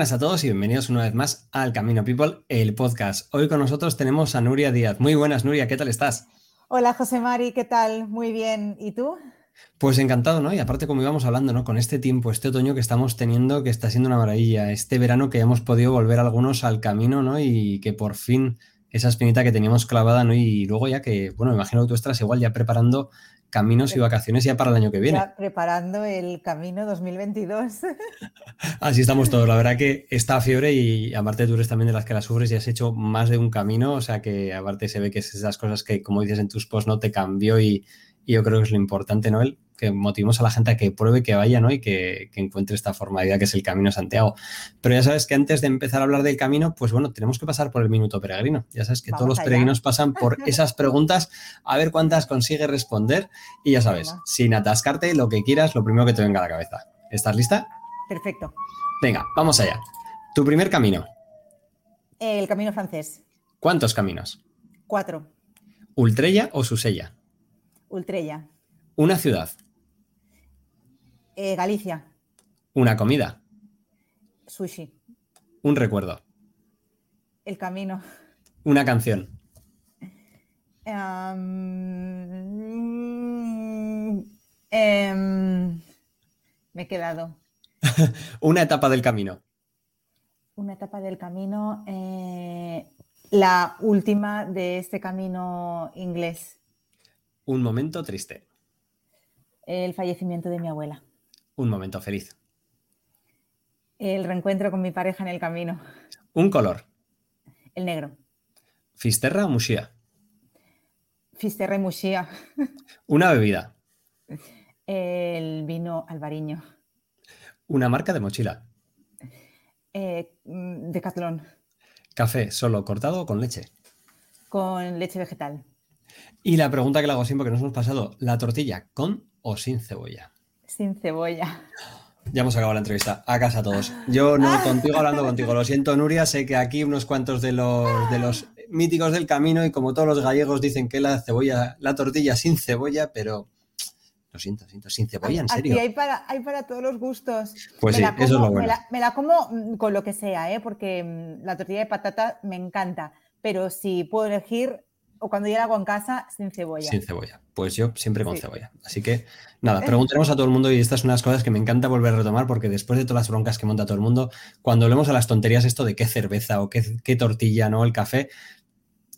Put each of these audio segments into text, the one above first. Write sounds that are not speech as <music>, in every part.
Buenas a todos y bienvenidos una vez más al Camino People, el podcast. Hoy con nosotros tenemos a Nuria Díaz. Muy buenas, Nuria, ¿qué tal estás? Hola, José Mari, ¿qué tal? Muy bien. ¿Y tú? Pues encantado, ¿no? Y aparte, como íbamos hablando, ¿no? Con este tiempo, este otoño que estamos teniendo, que está siendo una maravilla, este verano que hemos podido volver algunos al camino, ¿no? Y que por fin esa espinita que teníamos clavada, ¿no? Y luego ya que, bueno, me imagino que tú estás igual ya preparando caminos y vacaciones ya para el año que viene. Ya preparando el camino 2022. <laughs> Así estamos todos. La verdad que está fiebre y aparte tú eres también de las que la sufres y has hecho más de un camino. O sea que aparte se ve que es esas cosas que, como dices en tus posts, no te cambió y, y yo creo que es lo importante, Noel, que motivemos a la gente a que pruebe, que vaya, ¿no? Y que, encuentre esta formalidad que es el Camino Santiago. Pero ya sabes que antes de empezar a hablar del camino, pues bueno, tenemos que pasar por el minuto peregrino. Ya sabes que todos los peregrinos pasan por <laughs> esas preguntas, a ver cuántas consigue responder. Y ya sabes, sin atascarte, lo que quieras, lo primero que te venga a la cabeza. ¿Estás lista? Perfecto. Venga, vamos allá. Tu primer camino. El camino francés. ¿Cuántos caminos? Cuatro. ¿Ultrella o Susella? Ultrella. Una ciudad. Eh, Galicia. Una comida. Sushi. Un recuerdo. El camino. Una canción. Em, em, me he quedado. <laughs> Una etapa del camino. Una etapa del camino. Eh, la última de este camino inglés. Un momento triste. El fallecimiento de mi abuela. Un momento feliz. El reencuentro con mi pareja en el camino. Un color. El negro. ¿Fisterra o mushia? Fisterra y mushia. <laughs> Una bebida. El vino albariño. Una marca de mochila. Eh, mm, Decathlon. Café solo cortado o con leche. Con leche vegetal. Y la pregunta que le hago siempre que nos hemos pasado, ¿la tortilla con o sin cebolla? Sin cebolla. Ya hemos acabado la entrevista. A casa todos. Yo no <laughs> contigo hablando contigo. Lo siento, Nuria. Sé que aquí unos cuantos de los, de los míticos del camino y como todos los gallegos dicen que la cebolla, la tortilla sin cebolla, pero lo siento, siento, sin cebolla, en serio. Aquí hay para, hay para todos los gustos. Pues sí, eso es lo bueno. Me la, como mm, con lo que sea, ¿eh? porque mm, la tortilla de patata me encanta, pero si puedo elegir, o cuando yo la hago en casa, sin cebolla. Sin cebolla. Pues yo siempre con cebolla. Así que nada, preguntaremos a todo el mundo y estas son unas cosas que me encanta volver a retomar porque después de todas las broncas que monta todo el mundo, cuando hablemos a las tonterías esto de qué cerveza o qué, tortilla, ¿no? El café,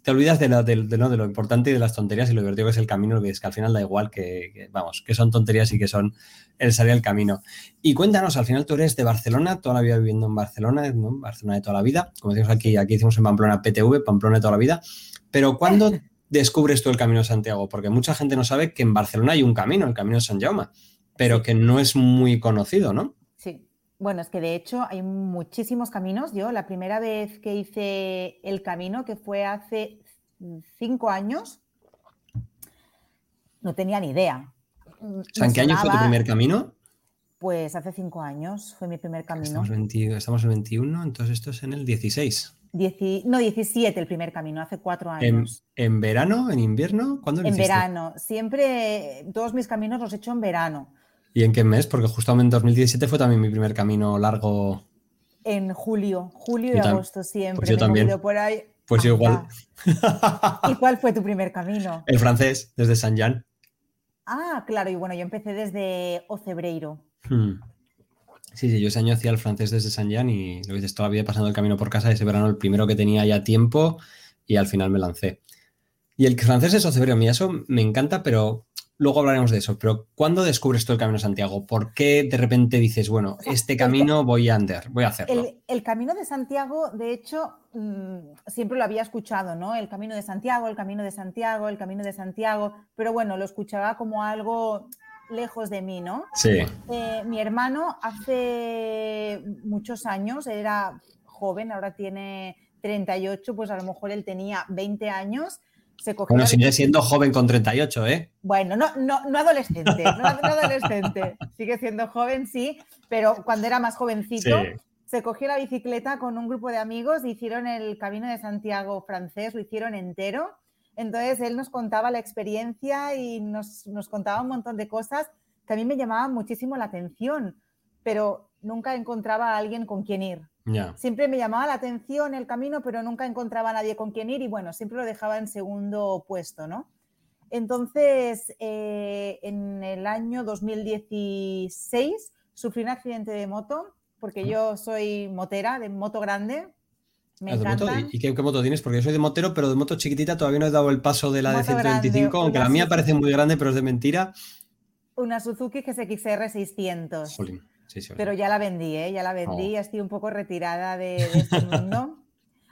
te olvidas de lo, de, lo importante y de las tonterías y lo divertido que es el camino, que es que al final da igual que, vamos, que son tonterías y que son el salir al camino. Y cuéntanos, al final tú eres de Barcelona, toda la vida viviendo en Barcelona, ¿no? Barcelona de toda la vida, como decimos aquí, aquí hicimos en Pamplona PTV, Pamplona de toda la vida, pero ¿cuándo descubres tú el Camino de Santiago? Porque mucha gente no sabe que en Barcelona hay un camino, el Camino de San Jaume, pero que no es muy conocido, ¿no? Sí. Bueno, es que de hecho hay muchísimos caminos. Yo la primera vez que hice el camino, que fue hace cinco años, no tenía ni idea. ¿en qué año fue tu primer camino? Pues hace cinco años fue mi primer camino. Estamos, estamos en 21, entonces esto es en el 16 no, 17 el primer camino, hace cuatro años. ¿En, verano? ¿En invierno? ¿Cuándo lo En verano. Siempre, todos mis caminos los he hecho en verano. ¿Y en qué mes? Porque justamente en 2017 fue también mi primer camino largo. En julio, julio y agosto siempre. Pues yo también. Por ahí. Pues yo igual. ¿Y cuál fue tu primer camino? <laughs> El francés, desde San Jean. Ah, claro, y bueno, yo empecé desde Ocebreiro. Hmm. Sí, sí, yo ese año hacía el francés desde San Jean y lo dices, todavía pasando el camino por casa, ese verano el primero que tenía ya tiempo y al final me lancé. Y el francés es Ocebreiro, a mí eso me encanta, pero luego hablaremos de eso. Pero ¿cuándo descubres tú el Camino de Santiago? ¿Por qué de repente dices, bueno, este camino voy a andar, voy a hacerlo? El, Camino de Santiago, de hecho, mm, siempre lo había escuchado, ¿no? El Camino de Santiago, el Camino de Santiago, el Camino de Santiago, pero bueno, lo escuchaba como algo lejos de mí, ¿no? Sí. Eh, mi hermano hace muchos años, era joven, ahora tiene 38, pues a lo mejor él tenía 20 años. Se bueno, sigue siendo joven con 38, ¿eh? Bueno, no, no, no adolescente, no, adolescente. Sigue siendo joven, sí, pero cuando era más jovencito, se cogió la bicicleta con un grupo de amigos, hicieron el Camino de Santiago francés, lo hicieron entero entonces él nos contaba la experiencia y nos, contaba un montón de cosas que a mí me llamaban muchísimo la atención, pero nunca encontraba a alguien con quien ir. Siempre me llamaba la atención el camino, pero nunca encontraba a nadie con quien ir y bueno, siempre lo dejaba en segundo puesto, ¿no? Entonces, eh, en el año 2016 sufrí un accidente de moto, porque yo soy motera, de moto grande, me ah, ¿Y qué, moto tienes? Porque yo soy de motero, pero de moto chiquitita todavía no he dado el paso de la de 125, aunque la mía parece muy grande, pero es de mentira. Una Suzuki GSX-R 600. Pero ya la vendí, ¿eh? Ya la vendí, oh. estoy un poco retirada de, este <laughs> mundo.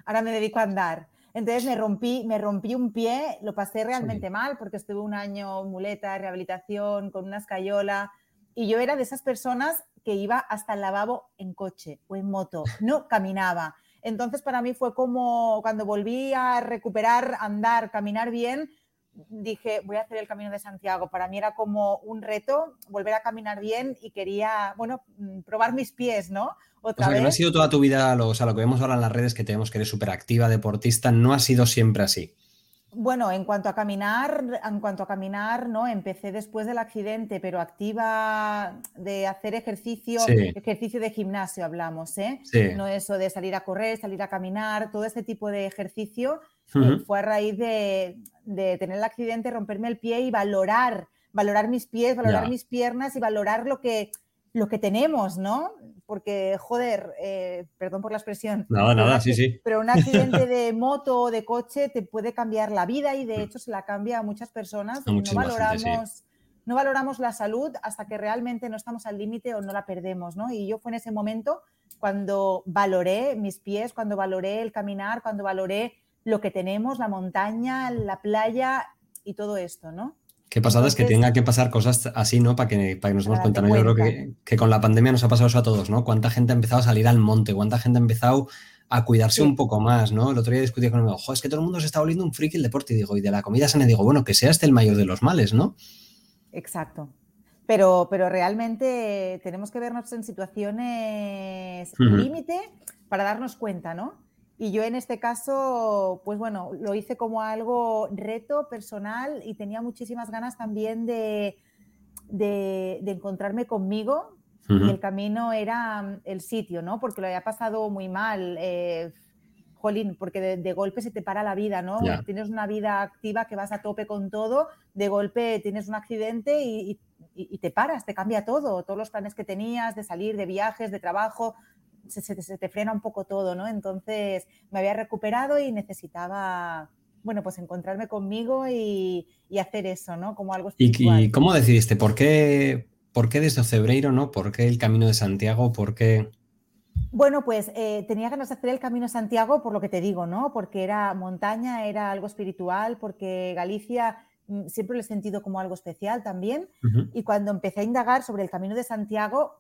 Ahora me dedico a andar. Entonces me rompí, me rompí un pie, lo pasé realmente mal porque estuve un año muleta, rehabilitación, con una escayola. Y yo era de esas personas que iba hasta el lavabo en coche o en moto, no caminaba. Entonces para mí fue como cuando volví a recuperar, andar, caminar bien, dije, voy a hacer el Camino de Santiago. Para mí era como un reto volver a caminar bien y quería, bueno, mm, probar mis pies, ¿no? Otra o sea, que no ha sido toda tu vida, lo, o sea, lo que vemos ahora en las redes, que tenemos que eres súper activa, deportista, no ha sido siempre así. Bueno, en cuanto a caminar, en cuanto a caminar, no, empecé después del accidente, pero activa de hacer ejercicio, ejercicio de gimnasio hablamos, ¿eh? No eso de salir a correr, salir a caminar, todo este tipo de ejercicio eh, fue a raíz de, tener el accidente, romperme el pie y valorar, valorar mis pies, valorar mis piernas y valorar lo que, lo que tenemos, ¿no? porque, joder, eh, perdón por la expresión. Nada, nada, sí, sí. Pero un accidente <laughs> de moto o de coche te puede cambiar la vida y de hecho se la cambia a muchas personas. no valoramos, no valoramos la salud hasta que realmente no estamos al límite o no la perdemos, ¿no? Y yo fue en ese momento cuando valoré mis pies, cuando valoré el caminar, cuando valoré lo que tenemos, la montaña, la playa y todo esto, ¿no? Qué pasada es que tenga que pasar cosas así, ¿no? Para que, para que nos demos cuenta. ¿no? Yo creo que, que, con la pandemia nos ha pasado eso a todos, ¿no? Cuánta gente ha empezado a salir al monte, cuánta gente ha empezado a cuidarse un poco más, ¿no? El otro día discutí con un amigo, es que todo el mundo se está volviendo un friki el deporte, y digo, y de la comida sana, digo, bueno, que sea este el mayor de los males, ¿no? Exacto. Pero, pero realmente tenemos que vernos en situaciones límite para darnos cuenta, ¿no? Y yo en este caso, pues bueno, lo hice como algo reto personal y tenía muchísimas ganas también de, de, encontrarme conmigo. Y el camino era mm, el sitio, ¿no? Porque lo había pasado muy mal. Eh, jolín, porque de, golpe se te para la vida, ¿no? Tienes una vida activa que vas a tope con todo, de golpe tienes un accidente y, y, te paras, te cambia todo, todos los planes que tenías de salir, de viajes, de trabajo, se, te frena un poco todo, ¿no? Entonces me había recuperado y necesitaba, bueno, pues encontrarme conmigo y, hacer eso, ¿no? Como algo espiritual. ¿Y, cómo decidiste? ¿Por qué, ¿Por qué desde Ocebreiro, no? ¿Por qué el Camino de Santiago? ¿Por qué...? Bueno, pues eh, tenía ganas de hacer el Camino de Santiago por lo que te digo, ¿no? Porque era montaña, era algo espiritual, porque Galicia mm, siempre lo he sentido como algo especial también. Y cuando empecé a indagar sobre el Camino de Santiago,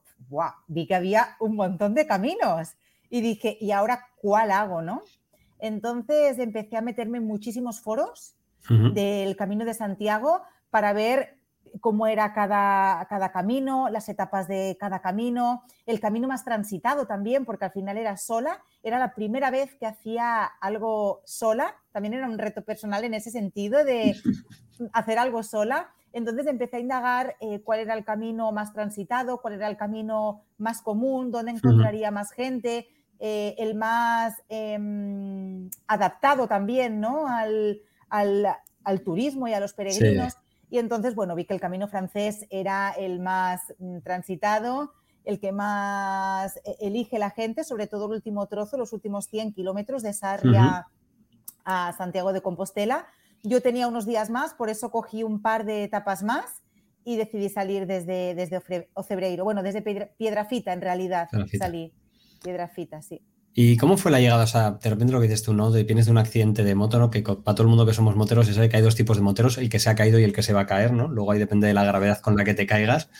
vi que había un montón de caminos. Y dije, ¿y ahora cuál hago, no? Entonces empecé a meterme en muchísimos foros del Camino de Santiago para ver cómo era cada, cada camino, las etapas de cada camino, el camino más transitado también, porque al final era sola, era la primera vez que hacía algo sola, también era un reto personal en ese sentido de <laughs> hacer algo sola entonces empecé a indagar eh, cuál era el camino más transitado, cuál era el camino más común, dónde encontraría más gente, eh, el más em, adaptado también ¿no? al, turismo y a los peregrinos. Y entonces, bueno, vi que el camino francés era el más mm, transitado, el que más eh, elige la gente, sobre todo el último trozo, los últimos 100 kilómetros de Sarria a Santiago de Compostela yo tenía unos días más, por eso cogí un par de etapas más y decidí salir desde, desde Ocebreiro. Bueno, desde Piedrafita en realidad salí. Piedrafita, sí. ¿Y cómo fue la llegada? O sea, de repente lo que dices tú, ¿no? Vienes de un accidente de moto, ¿no? Que para todo el mundo que somos moteros se sabe que hay dos tipos de moteros, el que se ha caído y el que se va a caer, ¿no? Luego ahí depende de la gravedad con la que te caigas.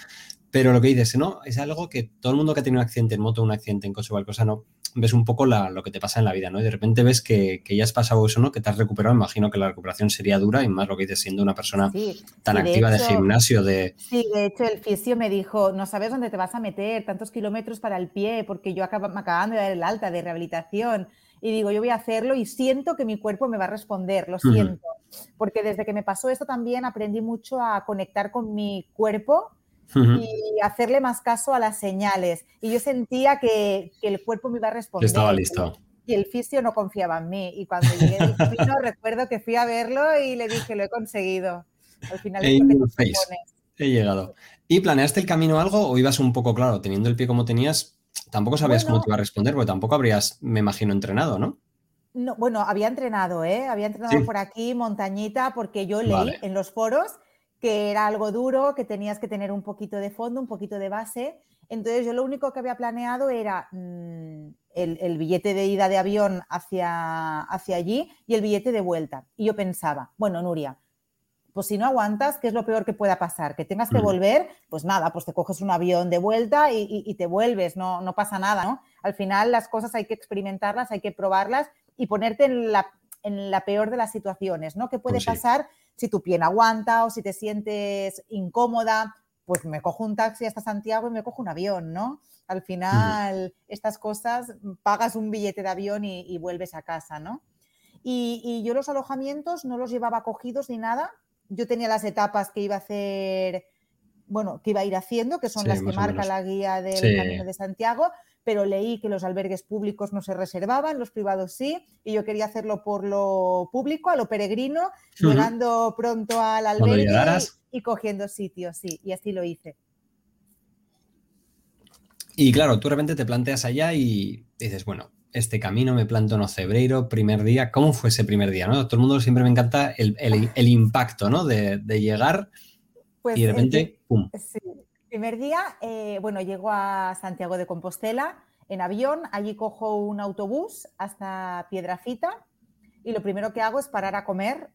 Pero lo que dices, ¿no? Es algo que todo el mundo que ha tenido un accidente en moto, un accidente en coche o cualquier cosa, ¿no? Ves un poco lo que te pasa en la vida, ¿no? Y de repente ves que, ya has pasado eso, ¿no? Que te has recuperado. Imagino que la recuperación sería dura y más lo que dices siendo una persona tan activa de, gimnasio. De... Sí, de hecho el fisio me dijo, no sabes dónde te vas a meter, tantos kilómetros para el pie, porque yo acabo, me acaban de dar el alta de rehabilitación. Y digo, yo voy a hacerlo y siento que mi cuerpo me va a responder, lo siento. Porque desde que me pasó esto también aprendí mucho a conectar con mi cuerpo y hacerle más caso a las señales. Y yo sentía que, el cuerpo me iba a responder. Estaba listo. Y el fisio no confiaba en mí. Y cuando llegué al camino, recuerdo que fui a verlo y le dije, lo he conseguido. Al final es que He llegado. ¿Y planeaste el camino algo o ibas un poco claro? Teniendo el pie como tenías, tampoco sabías cómo te iba a responder, porque tampoco habrías, me imagino, entrenado, ¿no? No, bueno, había entrenado, ¿eh? Había entrenado por aquí, montañita, porque yo leí en los foros que era algo duro, que tenías que tener un poquito de fondo, un poquito de base. Entonces yo lo único que había planeado era mm, el, billete de ida de avión hacia, hacia allí y el billete de vuelta. Y yo pensaba, bueno, Nuria, pues si no aguantas, ¿qué es lo peor que pueda pasar? Que tengas que mm. volver, pues nada, pues te coges un avión de vuelta y, te vuelves, no, no pasa nada, ¿no? Al final las cosas hay que experimentarlas, hay que probarlas y ponerte en la, en la peor de las situaciones, ¿no? ¿Qué puede pues pasar si tu pie no aguanta o si te sientes incómoda? Pues me cojo un taxi hasta Santiago y me cojo un avión, ¿no? Al final, estas cosas, pagas un billete de avión y, vuelves a casa, ¿no? Y, y, yo los alojamientos no los llevaba cogidos ni nada. Yo tenía las etapas que iba a hacer, bueno, que iba a ir haciendo, que son las que marca la guía del Camino de Santiago, pero leí que los albergues públicos no se reservaban, los privados sí, y yo quería hacerlo por lo público, a lo peregrino, llegando pronto al albergue y, cogiendo sitios, sí, y así lo hice. Y claro, tú de repente te planteas allá y dices, bueno, este camino me planto en Ocebreiro, primer día, ¿cómo fue ese primer día? ¿no? Todo el mundo siempre me encanta el, impacto, ¿no? De, llegar pues y de repente, ¡pum! Sí, Primer día, eh, bueno, llego a Santiago de Compostela en avión, allí cojo un autobús hasta Piedrafita y lo primero que hago es parar a comer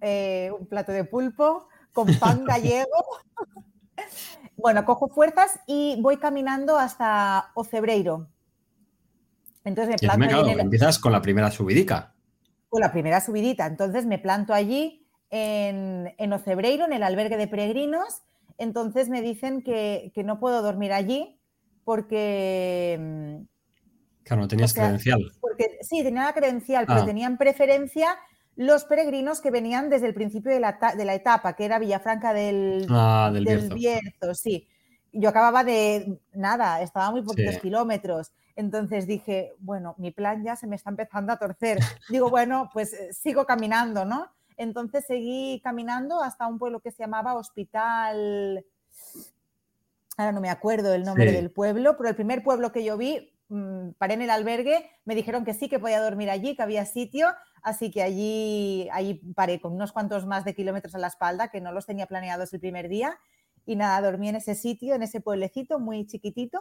eh, un plato de pulpo con pan <laughs> gallego. <laughs> bueno, cojo fuerzas y voy caminando hasta Ocebreiro. Entonces me planto Empiezas con la primera subidica. Con la primera subidita. Entonces me planto allí en, en Ocebreiro, en el albergue de peregrinos, entonces me dicen que, no puedo dormir allí porque... Mm, claro, no tenías credencial. Porque, sí, tenía la credencial, pero ah. tenían preferencia los peregrinos que venían desde el principio de la, etapa, que era Villafranca del, ah, Bierzo. sí. Yo acababa de, nada, estaba muy poquitos kilómetros. Entonces dije, bueno, mi plan ya se me está empezando a torcer. Digo, bueno, pues eh, sigo caminando, ¿no? Entonces seguí caminando hasta un pueblo que se llamaba Hospital, ahora no me acuerdo el nombre del pueblo, pero el primer pueblo que yo vi, mm, paré en el albergue, me dijeron que sí, que podía dormir allí, que había sitio, así que allí, allí paré con unos cuantos más de kilómetros a la espalda, que no los tenía planeados el primer día, y nada, dormí en ese sitio, en ese pueblecito muy chiquitito,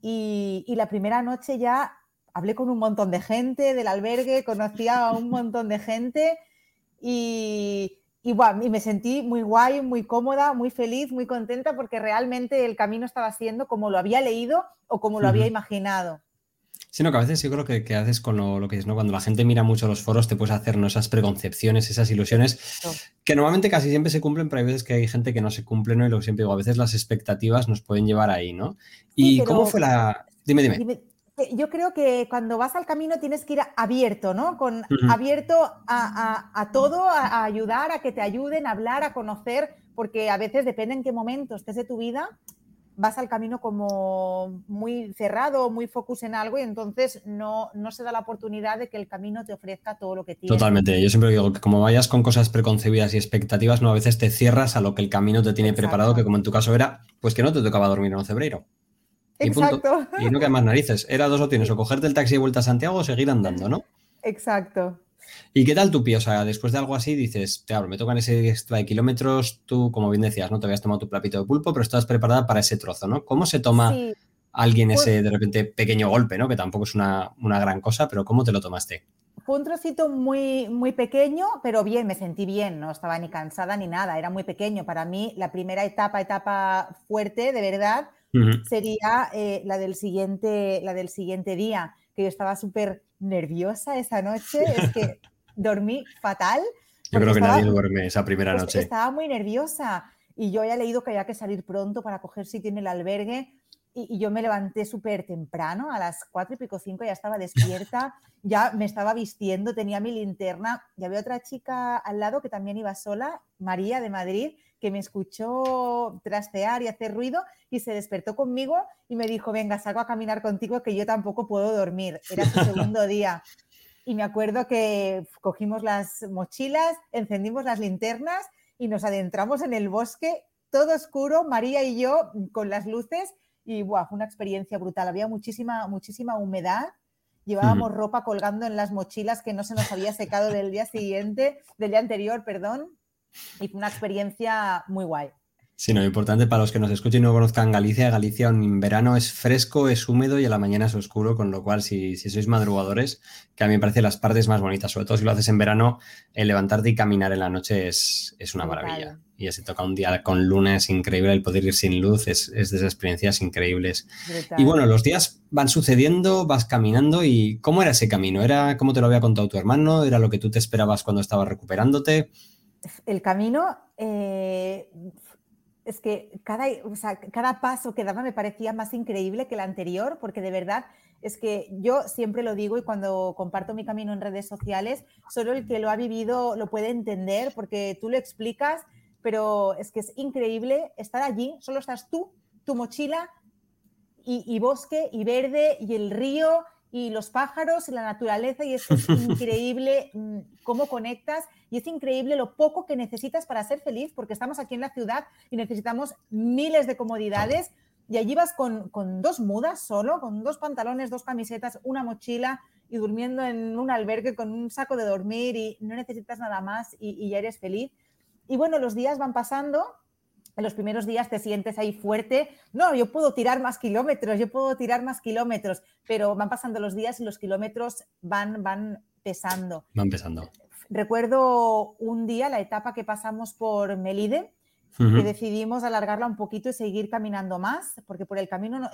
y, y la primera noche ya hablé con un montón de gente del albergue, conocía a un montón de gente, y, y, me sentí muy guay, muy cómoda, muy feliz, muy contenta porque realmente el camino estaba siendo como lo había leído o como lo había imaginado. Sí, no, que a veces yo creo que, haces con lo, que es, ¿no? Cuando la gente mira mucho los foros, te puedes hacer ¿no? esas preconcepciones, esas ilusiones, que normalmente casi siempre se cumplen, pero hay veces que hay gente que no se cumple, ¿no? Y lo que siempre digo, a veces las expectativas nos pueden llevar ahí, ¿no? ¿Y cómo fue la...? dime. dime yo creo que cuando vas al camino tienes que ir abierto, ¿no? Con, Abierto a, todo, a, ayudar, a que te ayuden, a hablar, a conocer, porque a veces depende en qué momento estés de tu vida, vas al camino como muy cerrado, muy focus en algo y entonces no, no se da la oportunidad de que el camino te ofrezca todo lo que tienes. Totalmente. Yo siempre digo que como vayas con cosas preconcebidas y expectativas, no a veces te cierras a lo que el camino te tiene preparado, que como en tu caso era, pues que no te tocaba dormir en un cebreiro. Exacto. Y no queda más narices. Era dos opciones, o cogerte el taxi de vuelta a Santiago o seguir andando, ¿no? Exacto. ¿Y qué tal tu pie? O sea, después de algo así dices, te me tocan ese extra de kilómetros, tú, como bien decías, no te habías tomado tu platito de pulpo, pero estás preparada para ese trozo, ¿no? ¿Cómo se toma alguien pues ese, de repente, pequeño golpe, ¿no? Que tampoco es una, gran cosa, pero ¿cómo te lo tomaste? Fue un trocito muy, muy pequeño, pero bien, me sentí bien, no estaba ni cansada ni nada, era muy pequeño. Para mí, la primera etapa, etapa fuerte, de verdad, sería eh, la, del siguiente, la del siguiente día, que yo estaba súper nerviosa esa noche, es que dormí fatal. Yo creo que nadie duerme esa primera pues, noche. Estaba muy nerviosa y yo había leído que había que salir pronto para coger sitio en el albergue y, yo me levanté súper temprano, a las cuatro y pico cinco ya estaba despierta, <laughs> ya me estaba vistiendo, tenía mi linterna y había otra chica al lado que también iba sola, María de Madrid, que me escuchó trastear y hacer ruido y se despertó conmigo y me dijo, venga, salgo a caminar contigo que yo tampoco puedo dormir. Era su <laughs> segundo día. Y me acuerdo que cogimos las mochilas, encendimos las linternas y nos adentramos en el bosque, todo oscuro, María y yo con las luces y fue una experiencia brutal. Había muchísima, muchísima humedad. Llevábamos ropa colgando en las mochilas que no se nos había secado del día siguiente, del día anterior, perdón. Y fue una experiencia muy guay. Sí, no, importante para los que nos escuchen y no conozcan Galicia, Galicia en verano es fresco, es húmedo y a la mañana es oscuro, con lo cual si, sois madrugadores, que a mí me parece las partes más bonitas, sobre todo si lo haces en verano, el levantarte y caminar en la noche es, una maravilla. Y así toca un día con luna, es increíble, el poder ir sin luz es, de esas experiencias increíbles. Y bueno, los días van sucediendo, vas caminando y ¿cómo era ese camino? ¿Era como te lo había contado tu hermano? ¿Era lo que tú te esperabas cuando estabas recuperándote? El camino... Eh, es que cada, cada paso que daba me parecía más increíble que el anterior, porque de verdad es que yo siempre lo digo y cuando comparto mi camino en redes sociales, solo el que lo ha vivido lo puede entender, porque tú lo explicas, pero es que es increíble estar allí, solo estás tú, tu mochila y bosque y verde y el río y los pájaros y la naturaleza y es <laughs> increíble mm, cómo conectas y es increíble lo poco que necesitas para ser feliz porque estamos aquí en la ciudad y necesitamos miles de comodidades y allí vas con, dos mudas solo, con dos pantalones, dos camisetas, una mochila y durmiendo en un albergue con un saco de dormir y no necesitas nada más y, y ya eres feliz. Y bueno, los días van pasando en los primeros días te sientes ahí fuerte, no, yo puedo tirar más kilómetros, yo puedo tirar más kilómetros, pero van pasando los días y los kilómetros van, van pesando. Van pesando. Recuerdo un día la etapa que pasamos por Melide, que decidimos alargarla un poquito y seguir caminando más, porque por el camino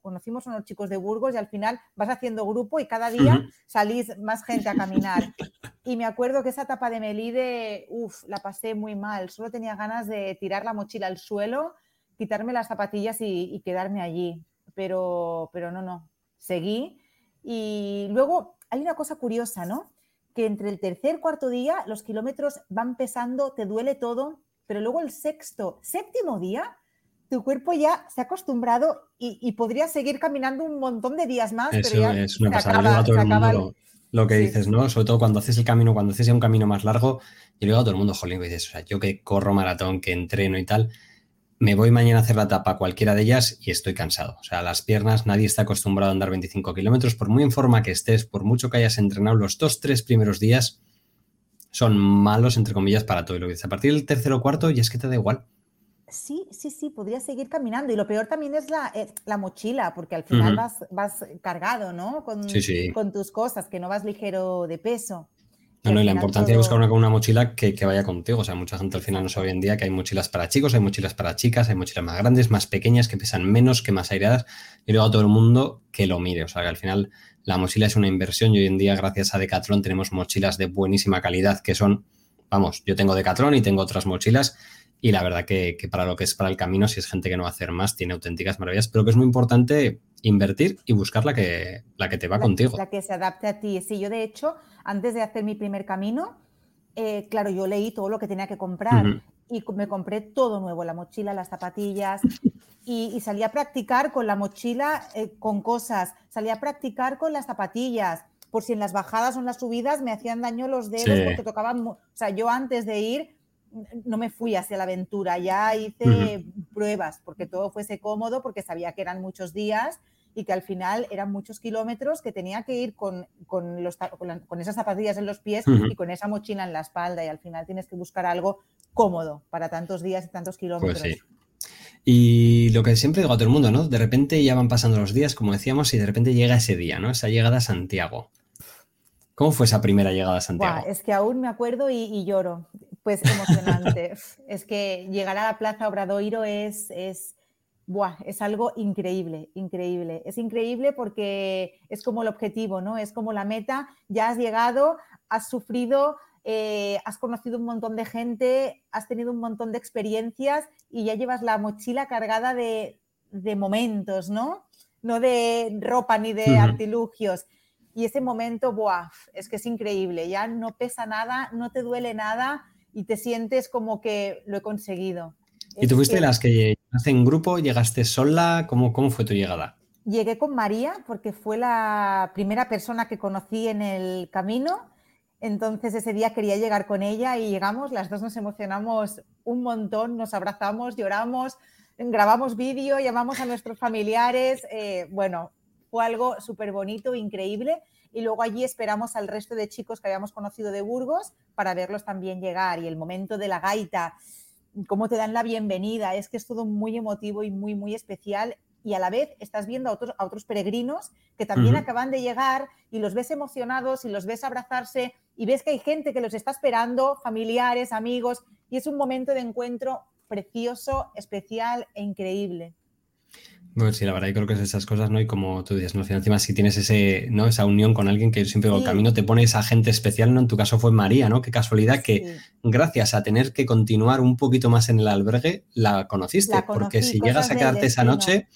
conocimos a unos chicos de Burgos y al final vas haciendo grupo y cada día salís más gente a caminar. <laughs> Y me acuerdo que esa etapa de Melide, uff, la pasé muy mal. Solo tenía ganas de tirar la mochila al suelo, quitarme las zapatillas y, quedarme allí. Pero, pero no, no, seguí. Y luego hay una cosa curiosa, ¿no? Que entre el tercer cuarto día los kilómetros van pesando, te duele todo, pero luego el sexto, séptimo día, tu cuerpo ya se ha acostumbrado y, podría seguir caminando un montón de días más. Eso pero es una pasada. todo el mundo lo, que dices, ¿no? Sobre todo cuando haces el camino, cuando haces un camino más largo, y luego a todo el mundo, jolín, dices, o sea, yo que corro maratón, que entreno y tal, me voy mañana a hacer la etapa cualquiera de ellas y estoy cansado. O sea, las piernas, nadie está acostumbrado a andar 25 kilómetros, por muy en forma que estés, por mucho que hayas entrenado los dos, tres primeros días, son malos, entre comillas, para todo. Y lo que dices, a partir del tercero o cuarto, y es que te da igual. Sí, sí, sí, podría seguir caminando. Y lo peor también es la, eh, mochila, porque al final vas, vas cargado, ¿no? Con, con tus cosas, que no vas ligero de peso. No, no, y la importancia de buscar una, una mochila que, que, vaya contigo. O sea, mucha gente al final no sabe hoy en día que hay mochilas para chicos, hay mochilas para chicas, hay mochilas más grandes, más pequeñas, que pesan menos, que más aireadas. Y luego a todo el mundo que lo mire. O sea, que al final la mochila es una inversión y hoy en día, gracias a Decathlon, tenemos mochilas de buenísima calidad que son, vamos, yo tengo Decathlon y tengo otras mochilas y la verdad que, para lo que es para el camino, si es gente que no va a hacer más, tiene auténticas maravillas, pero que es muy importante invertir y buscar la que, la que te va contigo. La que se adapte a ti. Sí, yo de hecho, antes de hacer mi primer camino, eh, claro, yo leí todo lo que tenía que comprar y me compré todo nuevo, la mochila, las zapatillas, y, salí a practicar con la mochila, eh, con cosas, salí a practicar con las zapatillas, por si en las bajadas o en las subidas me hacían daño los dedos porque tocaban, o sea, yo antes de ir no me fui hacia la aventura, ya hice pruebas porque todo fuese cómodo, porque sabía que eran muchos días y que al final eran muchos kilómetros que tenía que ir con, con, los, con, esas zapatillas en los pies y con esa mochila en la espalda y al final tienes que buscar algo cómodo para tantos días y tantos kilómetros. Pues sí. Y lo que siempre digo a todo el mundo, ¿no? De repente ya van pasando los días, como decíamos, y de repente llega ese día, ¿no? Esa llegada a Santiago. ¿Cómo fue esa primera llegada a Santiago? es que aún me acuerdo y, lloro. Pues emocionante. <laughs> es que llegar a la Plaza Obradoiro es, es, es algo increíble, increíble. Es increíble porque es como el objetivo, ¿no? Es como la meta. Ya has llegado, has sufrido, eh, has conocido un montón de gente, has tenido un montón de experiencias y ya llevas la mochila cargada de, momentos, ¿no? No de ropa ni de artilugios. Y ese momento, ¡buah! Es que es increíble, ya no pesa nada, no te duele nada y te sientes como que lo he conseguido. ¿Y tú fuiste de las que llegaste en grupo, llegaste sola? ¿Cómo, ¿Cómo fue tu llegada? Llegué con María porque fue la primera persona que conocí en el camino. Entonces ese día quería llegar con ella y llegamos, las dos nos emocionamos un montón, nos abrazamos, lloramos, grabamos vídeo, llamamos a nuestros familiares. Eh, bueno, fue algo súper bonito, increíble. Y luego allí esperamos al resto de chicos que habíamos conocido de Burgos para verlos también llegar. Y el momento de la gaita, cómo te dan la bienvenida, es que es todo muy emotivo y muy, muy especial. Y a la vez estás viendo a otros, a otros peregrinos que también acaban de llegar y los ves emocionados y los ves abrazarse y ves que hay gente que los está esperando, familiares, amigos, y es un momento de encuentro precioso, especial e increíble. Bueno, sí, la verdad, yo creo que es esas cosas, ¿no? Y como tú dices, ¿no? Encima, si tienes ese, ¿no? esa unión con alguien que siempre digo, el camino te pone esa gente especial, ¿no? En tu caso fue María, ¿no? Qué casualidad que gracias a tener que continuar un poquito más en el albergue, la conociste. porque si llegas a quedarte esa noche,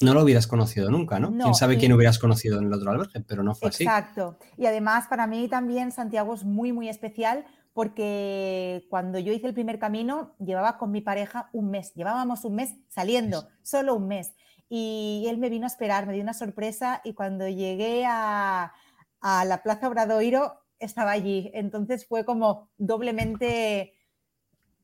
no lo hubieras conocido nunca, ¿no? Quién sabe quién hubieras conocido en el otro albergue, pero no fue así. Exacto. Y además, para mí también Santiago es muy, muy especial porque cuando yo hice el primer camino llevaba con mi pareja un mes, llevábamos un mes saliendo, solo un mes. Y él me vino a esperar, me dio una sorpresa y cuando llegué a, la Plaza Obradoiro estaba allí. Entonces fue como doblemente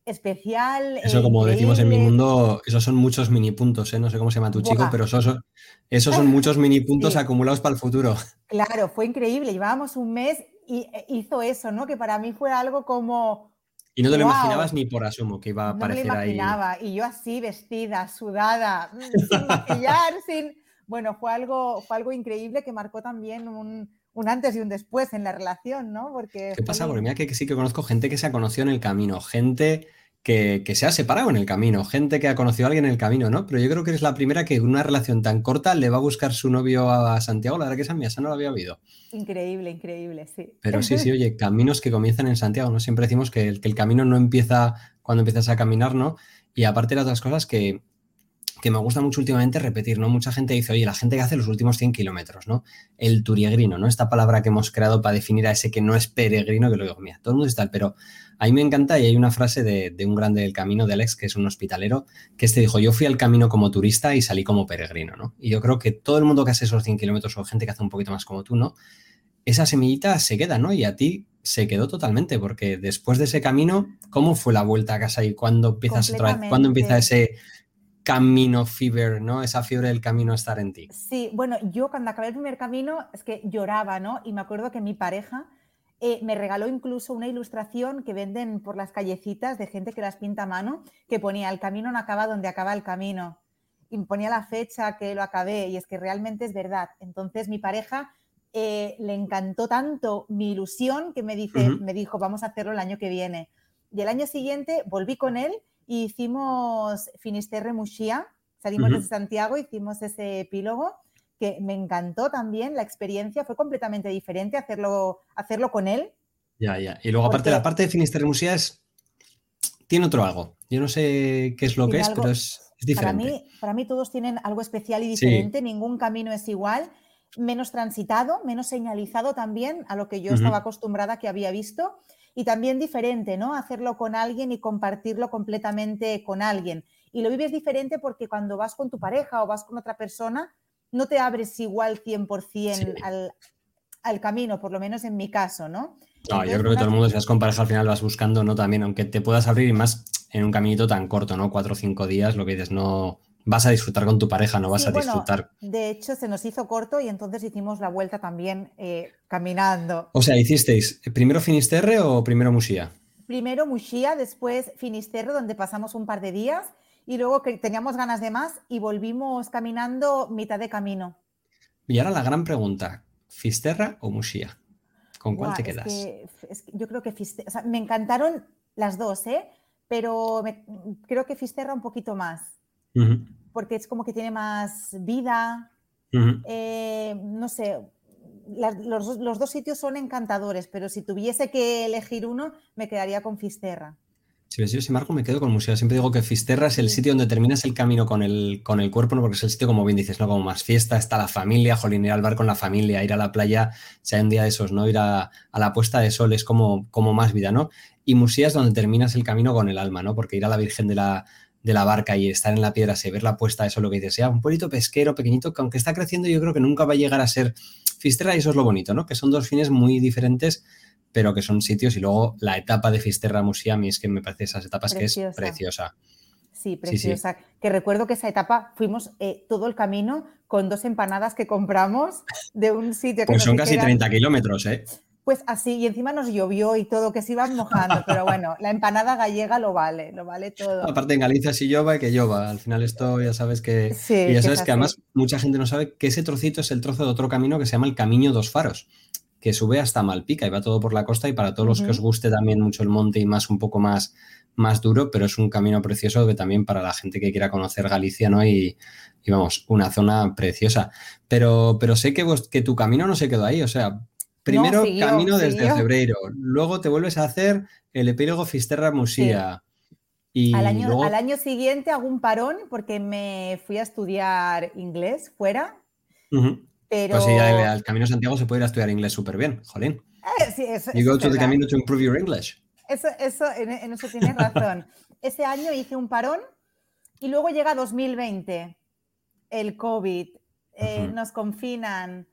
especial. Eso, como decimos en mi mundo, esos son muchos mini puntos, ¿eh? no sé cómo se llama tu chico, pero esos son, esos son <laughs> muchos mini puntos acumulados para el futuro. Claro, fue increíble. Llevábamos un mes y eh, hizo eso, ¿no? Que para mí fue algo como... Y no te lo imaginabas ni por asumo que iba a aparecer ahí. No me lo imaginaba. Y yo así, vestida, sudada, mm, sin <laughs> maquillar, sin... Bueno, fue algo, fue algo increíble que marcó también un, un antes y un después en la relación, ¿no? Porque ¿Qué pasa? Porque mira que sí que conozco gente que se ha conocido en el camino, gente que, se ha separado en el camino, gente que ha conocido a alguien en el camino, ¿no? Pero yo creo que eres la primera que en una relación tan corta le va a buscar su novio a Santiago. La verdad que esa mía, esa no la había oído. Increíble, increíble, sí. Pero sí, sí, <laughs> oye, caminos que comienzan en Santiago, ¿no? Siempre decimos que el, que el camino no empieza cuando empiezas a caminar, ¿no? Y aparte de otras cosas que, que me gusta mucho últimamente repetir, ¿no? Mucha gente dice, oye, la gente que hace los últimos 100 kilómetros, ¿no? El turiegrino, ¿no? Esta palabra que hemos creado para definir a ese que no es peregrino, que lo digo, mira, todo el mundo está, pero a mí me encanta y hay una frase de, un grande del camino, de Alex, que es un hospitalero, que este dijo, yo fui al camino como turista y salí como peregrino, ¿no? Y yo creo que todo el mundo que hace esos 100 kilómetros o gente que hace un poquito más como tú, ¿no? Esa semillita se queda, ¿no? Y a ti se quedó totalmente, porque después de ese camino, ¿cómo fue la vuelta a casa y cuándo empiezas otra vez? ¿Cuándo empieza ese camino fever, ¿no? Esa fiebre del camino estar en ti. Sí, bueno, yo cuando acabé el primer camino es que lloraba, ¿no? Y me acuerdo que mi pareja eh, me regaló incluso una ilustración que venden por las callecitas de gente que las pinta a mano, que ponía el camino no acaba donde acaba el camino. Y ponía la fecha que lo acabé y es que realmente es verdad. Entonces mi pareja eh, le encantó tanto mi ilusión que me, dice, me dijo, vamos a hacerlo el año que viene. Y el año siguiente volví con él y hicimos Finisterre Muxía, salimos de Santiago, hicimos ese epílogo que me encantó también la experiencia, fue completamente diferente hacerlo, hacerlo con él. Ya, ya. Y luego, aparte, la parte de Finisterre Muxía es. Tiene otro algo. Yo no sé qué es lo que es, pero es, diferente. Para mí, para mí, todos tienen algo especial y diferente. Ningún camino es igual. Menos transitado, menos señalizado también a lo que yo estaba acostumbrada que había visto y también diferente, ¿no? Hacerlo con alguien y compartirlo completamente con alguien. Y lo vives diferente porque cuando vas con tu pareja o vas con otra persona, no te abres igual 100% al, al, camino, por lo menos en mi caso, ¿no? No, yo creo que todo el mundo, si vas con pareja, al final vas buscando, ¿no? También, aunque te puedas abrir y más en un caminito tan corto, ¿no? Cuatro o cinco días, lo que dices, no, vas a disfrutar con tu pareja, no vas a disfrutar. De hecho, se nos hizo corto y entonces hicimos la vuelta también eh, caminando. O sea, hicisteis primero Finisterre o primero Muxía? Primero Muxía, después Finisterre, donde pasamos un par de días y luego que teníamos ganas de más y volvimos caminando mitad de camino. Y ahora la gran pregunta, ¿Fisterra o Muxía? ¿Con cuál te quedas? yo creo que Fisterra, o sea, me encantaron las dos, ¿eh? pero creo que Fisterra un poquito más porque es como que tiene más vida. Eh, no sé, los, dos sitios son encantadores, pero si tuviese que elegir uno, me quedaría con Fisterra. Si ves, yo si marco me quedo con museo. Siempre digo que Fisterra es el sitio donde terminas el camino con el, con el cuerpo, ¿no? porque es el sitio, como bien dices, ¿no? Como más fiesta, está la familia, jolín, ir al bar con la familia, ir a la playa, sea un día de esos, ¿no? Ir a, la puesta de sol es como, como más vida, ¿no? y Musía es donde terminas el camino con el alma, ¿no? Porque ir a la Virgen de la, de la Barca y estar en la piedra, se ver la puesta, eso es lo que dices, sea un pueblito pesquero pequeñito, que aunque está creciendo yo creo que nunca va a llegar a ser Fisterra y eso es lo bonito, ¿no? Que son dos fines muy diferentes, pero que son sitios y luego la etapa de Fisterra mí es que me parece esas etapas que es preciosa. Sí, preciosa. Que recuerdo que esa etapa fuimos eh, todo el camino con dos empanadas que compramos de un sitio que... Pues son casi 30 kilómetros, ¿eh? Pues así, y encima nos llovió y todo, que se iban mojando, pero bueno, la empanada gallega lo vale, lo vale todo. Aparte en Galicia sí llova y que llova, al final esto ya sabes que... Sí, y ya sabes que, además mucha gente no sabe que ese trocito es el trozo de otro camino que se llama el Camino dos Faros, que sube hasta Malpica y va todo por la costa y para todos los que os guste también mucho el monte y más un poco más, más duro, pero es un camino precioso que también para la gente que quiera conocer Galicia, ¿no? Y, vamos, una zona preciosa. Pero, pero sé que, que tu camino no se quedó ahí, o sea, Primero camino desde febrero, luego te vuelves a hacer el epílogo Fisterra Musía. Y al, año, al año siguiente hago un parón porque me fui a estudiar inglés fuera. Pero... Pues sí, al Camino Santiago se puede ir a estudiar inglés súper bien, jolín. Eh, sí, eso, you go to the Camino to improve your English. Eso, eso, en, eso tienes razón. <laughs> Ese año hice un parón y luego llega 2020, el COVID, eh, nos confinan.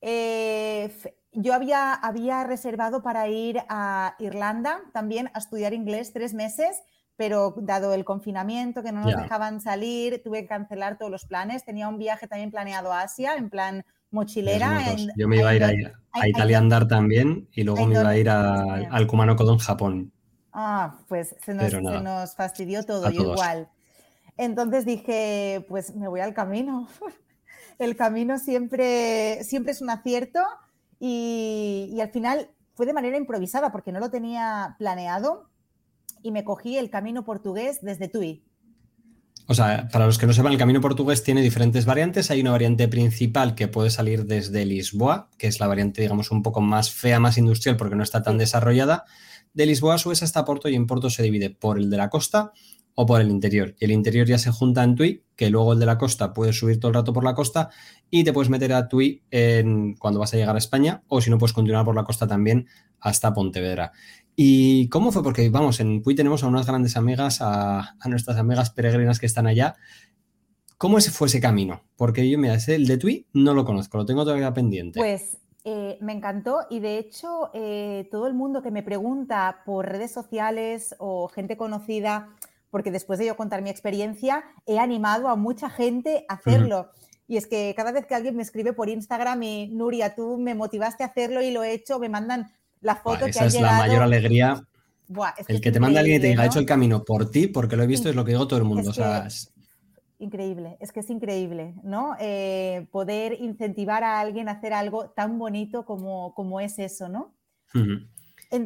Eh, yo había, había reservado para ir a Irlanda también a estudiar inglés tres meses, pero dado el confinamiento, que no nos dejaban salir, tuve que cancelar todos los planes. Tenía un viaje también planeado a Asia, en plan mochilera. yo me iba a ir a, Italia a andar también y luego me iba a ir al Kumano Kodo en Japón. Ah, pues se nos, fastidió todo, igual. Entonces dije, pues me voy al camino. <laughs> el camino siempre, siempre es un acierto y, al final fue de manera improvisada porque no lo tenía planeado y me cogí el camino portugués desde Tui. O sea, para los que no sepan, el camino portugués tiene diferentes variantes. Hay una variante principal que puede salir desde Lisboa, que es la variante, digamos, un poco más fea, más industrial, porque no está tan desarrollada. De Lisboa subes hasta Porto y en Porto se divide por el de la costa o por el interior. Y el interior ya se junta en Tui, que luego el de la costa puedes subir todo el rato por la costa y te puedes meter a Tui en, cuando vas a llegar a España o si no puedes continuar por la costa también hasta Pontevedra. ¿Y cómo fue? Porque vamos, en Tui tenemos a unas grandes amigas, a, nuestras amigas peregrinas que están allá. ¿Cómo ese fue ese camino? Porque yo, mira, el de Tui no lo conozco, lo tengo todavía pendiente. Pues eh, me encantó y de hecho eh, todo el mundo que me pregunta por redes sociales o gente conocida porque después de yo contar mi experiencia, he animado a mucha gente a hacerlo. Y es que cada vez que alguien me escribe por Instagram y Nuria, tú me motivaste a hacerlo y lo he hecho, me mandan la foto que ha es la mayor alegría. el que te manda alguien y te diga, he hecho el camino por ti, porque lo he visto, es lo que digo todo el mundo. Increíble, es que es increíble, ¿no? Eh, poder incentivar a alguien a hacer algo tan bonito como, como es eso, ¿no?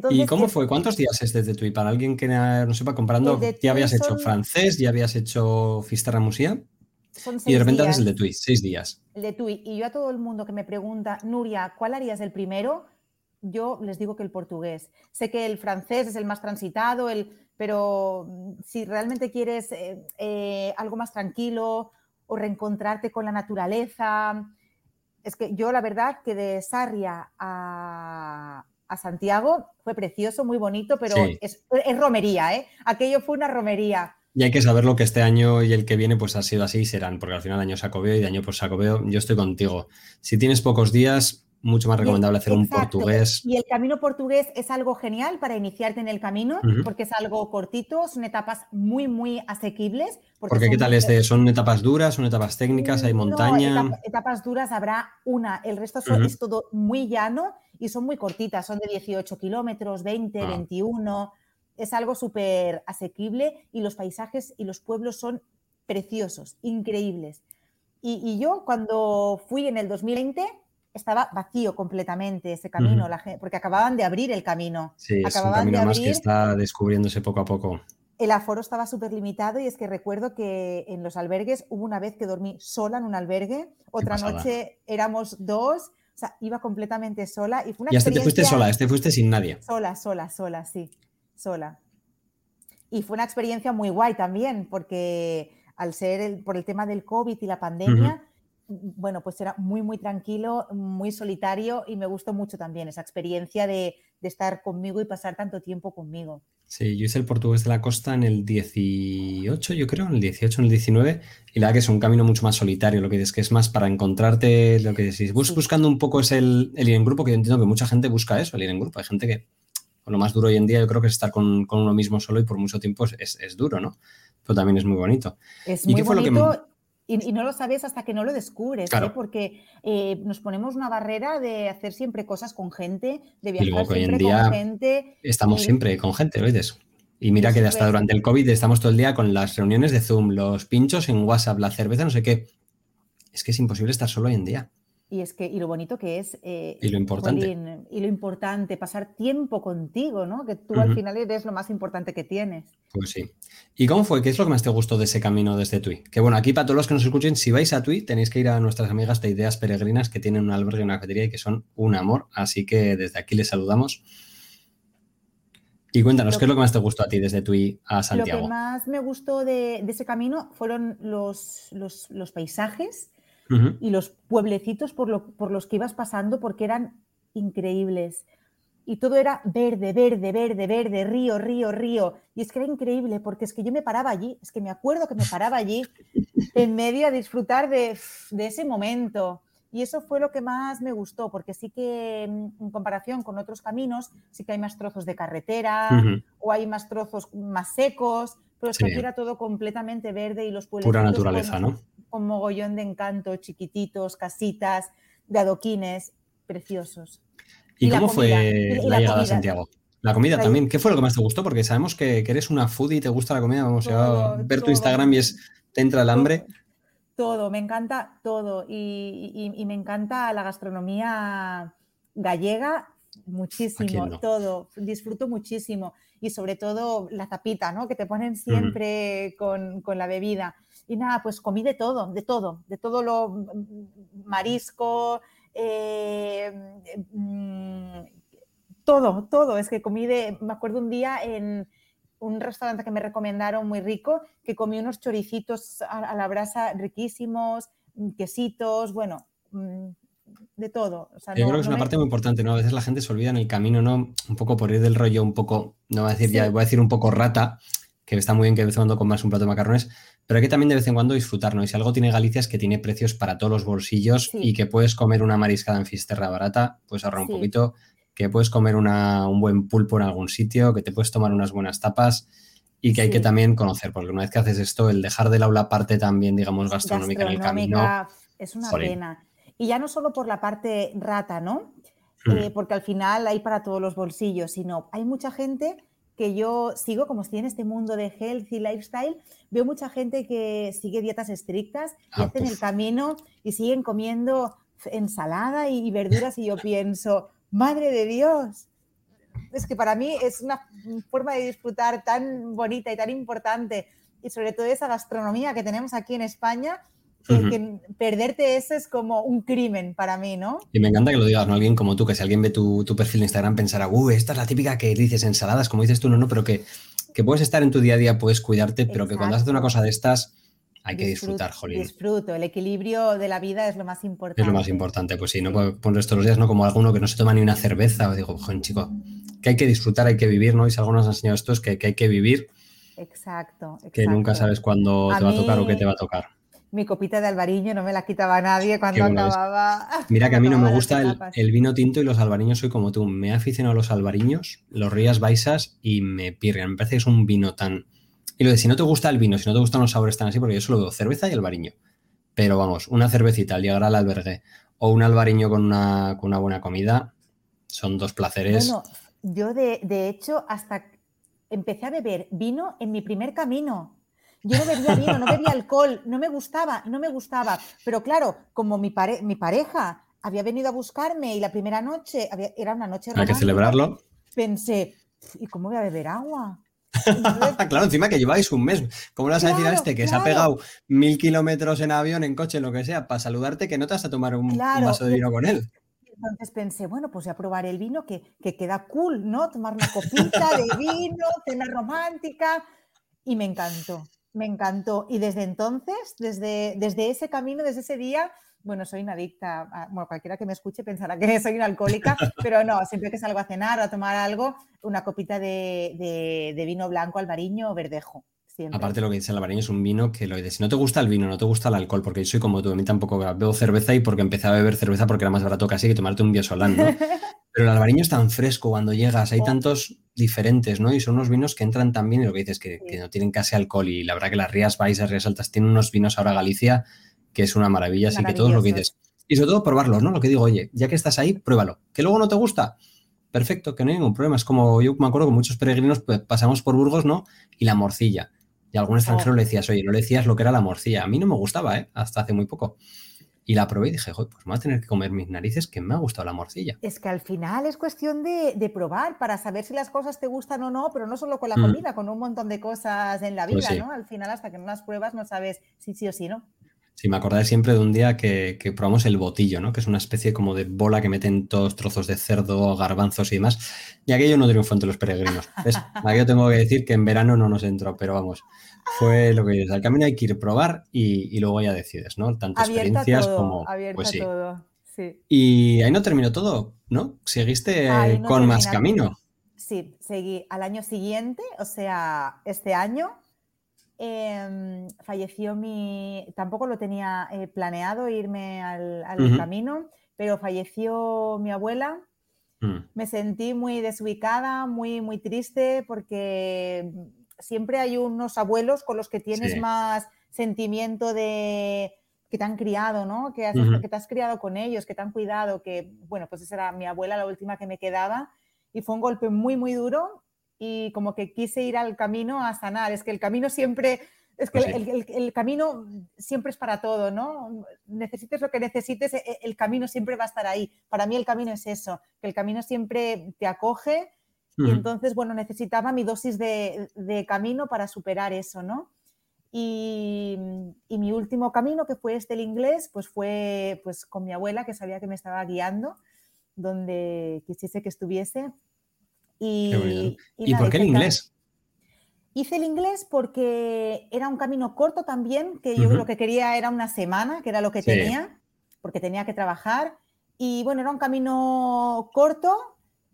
¿Y cómo fue? ¿Cuántos días es desde Tui? Para alguien que no sepa, comparando, ya habías hecho francés, ya habías hecho Fisterra Musía. y de repente haces el de Tui, seis días. El de Tui. Y yo a todo el mundo que me pregunta, Nuria, ¿cuál harías el primero? Yo les digo que el portugués. Sé que el francés es el más transitado, el, pero si realmente quieres eh, eh, algo más tranquilo o reencontrarte con la naturaleza, es que yo la verdad que de Sarria a, a Santiago. Fue precioso, muy bonito, pero es, romería, ¿eh? Aquello fue una romería. Y hay que saber lo que este año y el que viene pues ha sido así y serán, porque al final año sacobeo y de año por sacobeo yo estoy contigo. Si tienes pocos días, mucho más recomendable hacer un portugués. Y el camino portugués es algo genial para iniciarte en el camino, porque es algo cortito, son etapas muy, muy asequibles. Porque, ¿qué tal es de, ¿Son etapas duras, son etapas técnicas, hay montaña? etapas duras habrá una, el resto es todo muy llano y son muy cortitas, son de 18 kilómetros, 20, 21, ah. es algo súper asequible y los paisajes y los pueblos son preciosos, increíbles. Y, yo cuando fui en el 2020 estaba vacío completamente ese camino, porque acababan de abrir el camino. Sí, es un camino más que está descubriéndose poco a poco. El aforo estaba súper limitado y es que recuerdo que en los albergues hubo una vez que dormí sola en un albergue, otra noche éramos dos o sea, iba completamente sola y fue una Y este te fuiste sola, este fuiste sin nadie. Sola, sola, sola, sí, sola. Y fue una experiencia muy guay también, porque al ser por el tema del COVID y la pandemia, bueno, pues era muy, muy tranquilo, muy solitario y me gustó mucho también esa experiencia de, estar conmigo y pasar tanto tiempo conmigo. Sí, yo hice el portugués de la costa en el 18, yo creo, en el 18, en el 19, y la verdad que es un camino mucho más solitario, lo que dices que es más para encontrarte, lo que decís, buscando un poco es el, ir en grupo, que yo entiendo que mucha gente busca eso, el ir en grupo, hay gente que, lo más duro hoy en día yo creo que es estar con, uno mismo solo y por mucho tiempo es, es, duro, ¿no? Pero también es muy bonito. Es muy bonito y, no lo sabes hasta que no lo descubres, ¿eh? porque eh, nos ponemos una barrera de hacer siempre cosas con gente, de viajar siempre con gente. Estamos siempre con gente, ¿ves? Y mira que hasta durante el COVID estamos todo el día con las reuniones de Zoom, los pinchos en WhatsApp, la cerveza, no sé qué. Es que es imposible estar solo hoy en día. Y es que, y lo bonito que es. Eh, y lo importante. y lo importante, pasar tiempo contigo, ¿no? Que tú al final eres lo más importante que tienes. Pues sí. ¿Y cómo fue? ¿Qué es lo que más te gustó de ese camino desde Tui? Que bueno, aquí para todos los que nos escuchen, si vais a Tui, tenéis que ir a nuestras amigas de Ideas Peregrinas que tienen un albergue y una cafetería y que son un amor. Así que desde aquí les saludamos. Y cuéntanos, ¿qué es lo que más te gustó a ti desde Tui a Santiago? Lo que más me gustó de, ese camino fueron los, los, los paisajes y los pueblecitos por, por los que ibas pasando porque eran increíbles. Y todo era verde, verde, verde, verde, río, río, río. Y es que era increíble porque es que yo me paraba allí, es que me acuerdo que me paraba allí en medio a disfrutar de, de ese momento. Y eso fue lo que más me gustó, porque sí que mm, en comparación con otros caminos, sí que hay más trozos de carretera o hay más trozos más secos, pero es que era todo completamente verde y los pueblos. Pura naturaleza, ¿no? Con mogollón de encanto, chiquititos, casitas, de adoquines, preciosos. ¿Y, cómo fue la, llegada a Santiago? La comida también. ¿Qué fue lo que más te gustó? Porque sabemos que, eres una foodie y te gusta la comida. Vamos a ver tu Instagram y es, te entra el hambre. Todo, me encanta todo. Y, me encanta la gastronomía gallega muchísimo, todo. Disfruto muchísimo. Y sobre todo la tapita, ¿no? Que te ponen siempre con, con la bebida. Y nada, pues comí de todo, de todo, de todo lo mm, marisco, eh, mm, todo, todo. Es que comí de, me acuerdo un día en un restaurante que me recomendaron muy rico, que comí unos choricitos a, la brasa riquísimos, mm, quesitos, bueno, de todo. Yo creo que es una parte muy importante, ¿no? A veces la gente se olvida en el camino, ¿no? Un poco por ir del rollo, un poco, no voy a decir ya, voy a decir un poco rata, que está muy bien que de vez en cuando comas un plato de macarrones, pero hay que también de vez en cuando disfrutar, ¿no? Y si algo tiene Galicia es que tiene precios para todos los bolsillos y que puedes comer una mariscada en Fisterra barata, puedes ahorrar un poquito, que puedes comer un buen pulpo en algún sitio, que te puedes tomar unas buenas tapas y que hay que también conocer, porque una vez que haces esto, el dejar del aula parte también, digamos, gastronómica, en el camino. Es una pena. Y ya no solo por la parte rata, ¿no? Hmm. Eh, porque al final hay para todos los bolsillos, sino hay mucha gente que yo sigo, como estoy en este mundo de healthy lifestyle, veo mucha gente que sigue dietas estrictas y ah, hacen el camino y siguen comiendo ensalada y verduras y yo pienso, madre de Dios, es que para mí es una forma de disfrutar tan bonita y tan importante y sobre todo esa gastronomía que tenemos aquí en España que, perderte eso es como un crimen para mí, ¿no? Y me encanta que lo digas, ¿no? Alguien como tú, que si alguien ve tu, perfil de Instagram pensará, uh, esta es la típica que dices ensaladas, como dices tú, no, no, pero que, que puedes estar en tu día a día, puedes cuidarte, pero que cuando haces una cosa de estas, hay que disfrutar, Jolín. Disfruto, el equilibrio de la vida es lo más importante. Es lo más importante, pues sí, no pones todos los días, ¿no? Como alguno que no se toma ni una cerveza, o digo, joder, chico, que hay que disfrutar, hay que vivir, ¿no? Y si algo nos ha enseñado esto es que, hay que vivir. Exacto, exacto, Que nunca sabes cuándo te va a tocar o qué te va a tocar mi copita de albariño, no me la quitaba nadie cuando acababa. <laughs> Mira que a mí no me gusta el, vino tinto y los albariños, soy como tú. Me he aficionado a los albariños, los Rías Baisas y me pirrian. Me parece que es un vino tan. Y lo de si no te gusta el vino, si no te gustan los sabores tan así, porque yo solo veo cerveza y albariño. Pero vamos, una cervecita al llegar al albergue o un albariño con una, con una buena comida son dos placeres. Bueno, yo de, de hecho hasta empecé a beber vino en mi primer camino. Yo no bebía vino, no bebía alcohol, no me gustaba, no me gustaba. Pero claro, como mi, mi pareja había venido a buscarme y la primera noche era una noche Hay que celebrarlo. Pensé, ¿y cómo voy a beber agua? <laughs> claro, encima que lleváis un mes. ¿Cómo le vas a decir a este que se ha pegado mil kilómetros en avión, en coche, lo que sea, para saludarte que no te vas a tomar un, vaso de vino con él? Entonces pensé, bueno, pues voy a probar el vino que, que queda cool, ¿no? Tomar una copita de vino, cena romántica. Y me encantó me encantó. Y desde entonces, desde, desde ese camino, desde ese día, bueno, soy una adicta, bueno, cualquiera que me escuche pensará que <laughs> soy una alcohólica, <laughs> pero no, siempre que salgo a cenar o a tomar algo, una copita de, vino blanco, albariño o verdejo. Aparte lo que dice el albariño es un vino que lo dice, si no te gusta el vino, no te gusta el alcohol, porque yo soy como tú, a mí tampoco bebo cerveza y porque empecé a beber cerveza porque era más barato casi que tomarte un biosolán, ¿no? <laughs> Pero el albariño es tan fresco cuando llegas, hay oh. tantos diferentes, ¿no? Y son unos vinos que entran también, y lo que dices, que, que no tienen casi alcohol. Y la verdad que las Rías Baixas, Rías Altas, tienen unos vinos ahora Galicia que es una maravilla, así que todo lo que dices. Y sobre todo probarlos, ¿no? Lo que digo, oye, ya que estás ahí, pruébalo. Que luego no te gusta, perfecto, que no hay ningún problema. Es como yo me acuerdo que muchos peregrinos pues, pasamos por Burgos, ¿no? Y la morcilla. Y a algún extranjero oh. le decías, oye, no le decías lo que era la morcilla. A mí no me gustaba, ¿eh? Hasta hace muy poco. Y la probé y dije, pues me voy a tener que comer mis narices, que me ha gustado la morcilla. Es que al final es cuestión de, probar para saber si las cosas te gustan o no, pero no solo con la mm. comida, con un montón de cosas en la pues vida, ¿no? Al final, hasta que no las pruebas, no sabes si sí o si no. Sí, me acordaré siempre de un día que, probamos el botillo, ¿no? Que es una especie como de bola que meten todos trozos de cerdo, garbanzos y demás. Y aquello no triunfó entre los peregrinos. Aquello tengo que decir que en verano no nos entró, pero vamos, fue lo que dices. Al camino hay que ir a probar y, luego ya decides, ¿no? Tanto experiencias como. pues sí. todo, sí. Y ahí no terminó todo, ¿no? Seguiste con más camino. Sí, seguí al año siguiente, o sea, este año Em, falleció mi, tampoco lo tenía eh, planeado irme al, camino, pero falleció mi abuela. Mm. Me sentí muy desubicada, muy, muy triste, porque siempre hay unos abuelos con los que tienes más sentimiento de que te han criado, ¿no? Que, que te has criado con ellos, que te han cuidado, que, bueno, pues esa era mi abuela, la última que me quedaba, y fue un golpe muy, muy duro y como que quise ir al camino a sanar. Es que el camino siempre, es que pues el, camino siempre es para todo, ¿no? Necesites lo que necesites, e, el camino siempre va a estar ahí. Para mí el camino es eso, que el camino siempre te acoge y entonces, bueno, necesitaba mi dosis de, camino para superar eso, ¿no? Y, y, mi último camino, que fue este el inglés, pues fue pues con mi abuela, que sabía que me estaba guiando, donde quisiese que estuviese. Y, por qué el inglés? Hice el inglés porque era un camino corto también, que yo lo que quería era una semana, que era lo que tenía, porque tenía que trabajar. Y bueno, era un camino corto,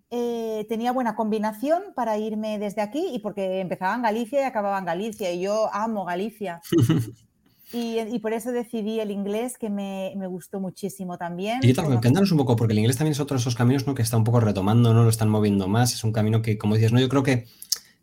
eh, tenía buena combinación para irme desde aquí y porque empezaba en Galicia y acababa en Galicia y yo amo Galicia. <laughs> Y, por eso decidí el inglés, que me, gustó muchísimo también. Y cuéntanos un poco, porque el inglés también es otro de esos caminos ¿no? que está un poco retomando, ¿no? Lo están moviendo más. Es un camino que, como dices, ¿no? Yo creo que,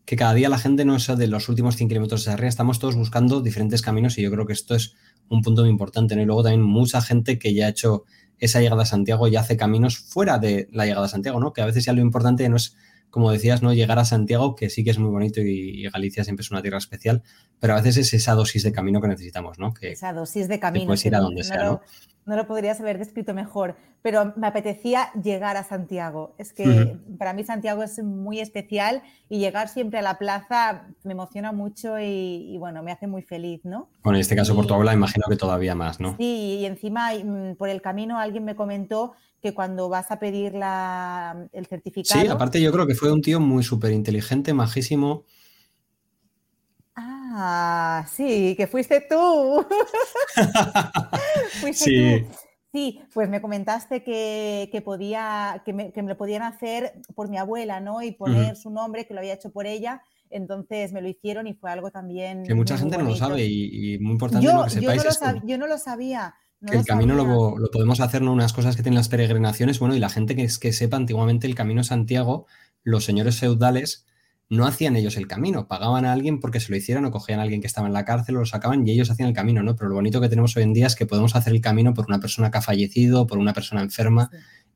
que cada día la gente no es de los últimos 100 kilómetros de arriba, estamos todos buscando diferentes caminos y yo creo que esto es un punto muy importante, ¿no? Y luego también mucha gente que ya ha hecho esa llegada a Santiago y hace caminos fuera de la llegada a Santiago, ¿no? Que a veces ya lo importante no es como decías, ¿no? Llegar a Santiago, que sí que es muy bonito y, Galicia siempre es una tierra especial, pero a veces es esa dosis de camino que necesitamos, ¿no? Que, esa dosis de camino. puedes ir a donde sea, ¿no? No lo podrías haber descrito mejor, pero me apetecía llegar a Santiago. Es que para mí Santiago es muy especial y llegar siempre a la plaza me emociona mucho y, bueno, me hace muy feliz, ¿no? Bueno, en este caso por tu abuela imagino que todavía más, ¿no? Sí, y encima mm, por el camino alguien me comentó que cuando vas a pedir la, el certificado... Sí, aparte yo creo que fue un tío muy súper inteligente, majísimo. Ah, sí, que fuiste tú. <laughs> fuiste sí. tú. Sí, pues me comentaste que, podía, que me, lo podían hacer por mi abuela, ¿no? Y poner su nombre, que lo había hecho por ella. Entonces me lo hicieron y fue algo también. Que mucha gente no lo sabe y, muy importante yo, que sepáis. Yo no lo, sabía. que el camino lo, podemos hacer, ¿no? Unas cosas que tienen las peregrinaciones, bueno, y la gente que, que sepa antiguamente el camino Santiago, los señores feudales no hacían ellos el camino, pagaban a alguien porque se lo hicieran o cogían a alguien que estaba en la cárcel o lo sacaban y ellos hacían el camino, ¿no? Pero lo bonito que tenemos hoy en día es que podemos hacer el camino por una persona que ha fallecido, por una persona enferma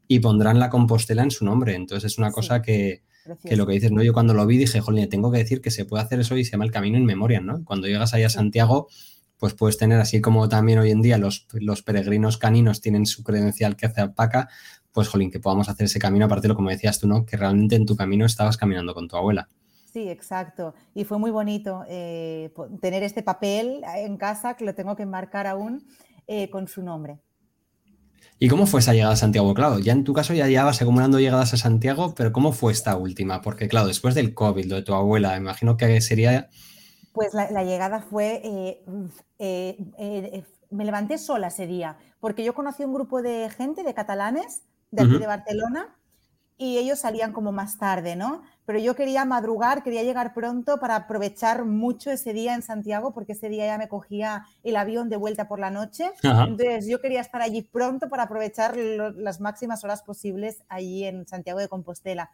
y pondrán la Compostela en su nombre. Entonces es una cosa que, lo que dices, ¿no? Yo cuando lo vi dije, jolín, tengo que decir que se puede hacer eso y se llama el camino en memoria, ¿no? Cuando llegas ahí a Santiago, pues puedes tener, así como también hoy en día los, los peregrinos caninos tienen su credencial que hace apaca, pues jolín, que podamos hacer ese camino, aparte de lo como decías tú, ¿no? Que realmente en tu camino estabas caminando con tu abuela. Sí, exacto. Y fue muy bonito eh, tener este papel en casa, que lo tengo que enmarcar aún, eh, con su nombre. ¿Y cómo fue esa llegada a Santiago? Claro, ya en tu caso ya llevas acumulando llegadas a Santiago, pero ¿cómo fue esta última? Porque claro, después del COVID, lo de tu abuela, imagino que sería... Pues la, llegada fue, eh, me levanté sola ese día, porque yo conocí un grupo de gente, de catalanes, de aquí de Barcelona, y ellos salían como más tarde, ¿no? Pero yo quería madrugar, quería llegar pronto para aprovechar mucho ese día en Santiago, porque ese día ya me cogía el avión de vuelta por la noche. Entonces yo quería estar allí pronto para aprovechar las máximas horas posibles allí en Santiago de Compostela.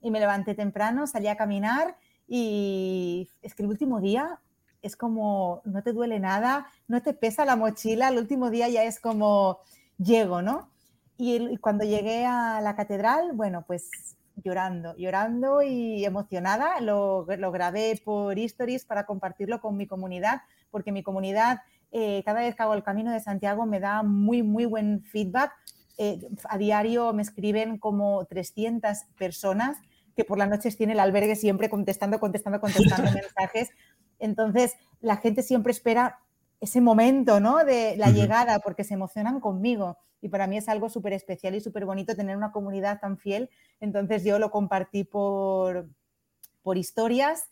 Y me levanté temprano, salí a caminar y es que el último día es como, no te duele nada, no te pesa la mochila, el último día ya es como, llego, ¿no? Y, cuando llegué a la catedral, bueno, pues llorando, llorando y emocionada. Lo, lo, grabé por Stories para compartirlo con mi comunidad, porque mi comunidad, eh, cada vez que hago el camino de Santiago, me da muy, muy buen feedback. Eh, a diario me escriben como 300 personas que por las noches tiene el albergue siempre contestando, contestando, contestando <laughs> mensajes. Entonces, la gente siempre espera ese momento, ¿no? De la llegada, porque se emocionan conmigo y para mí es algo súper especial y súper bonito tener una comunidad tan fiel. Entonces yo lo compartí por, por historias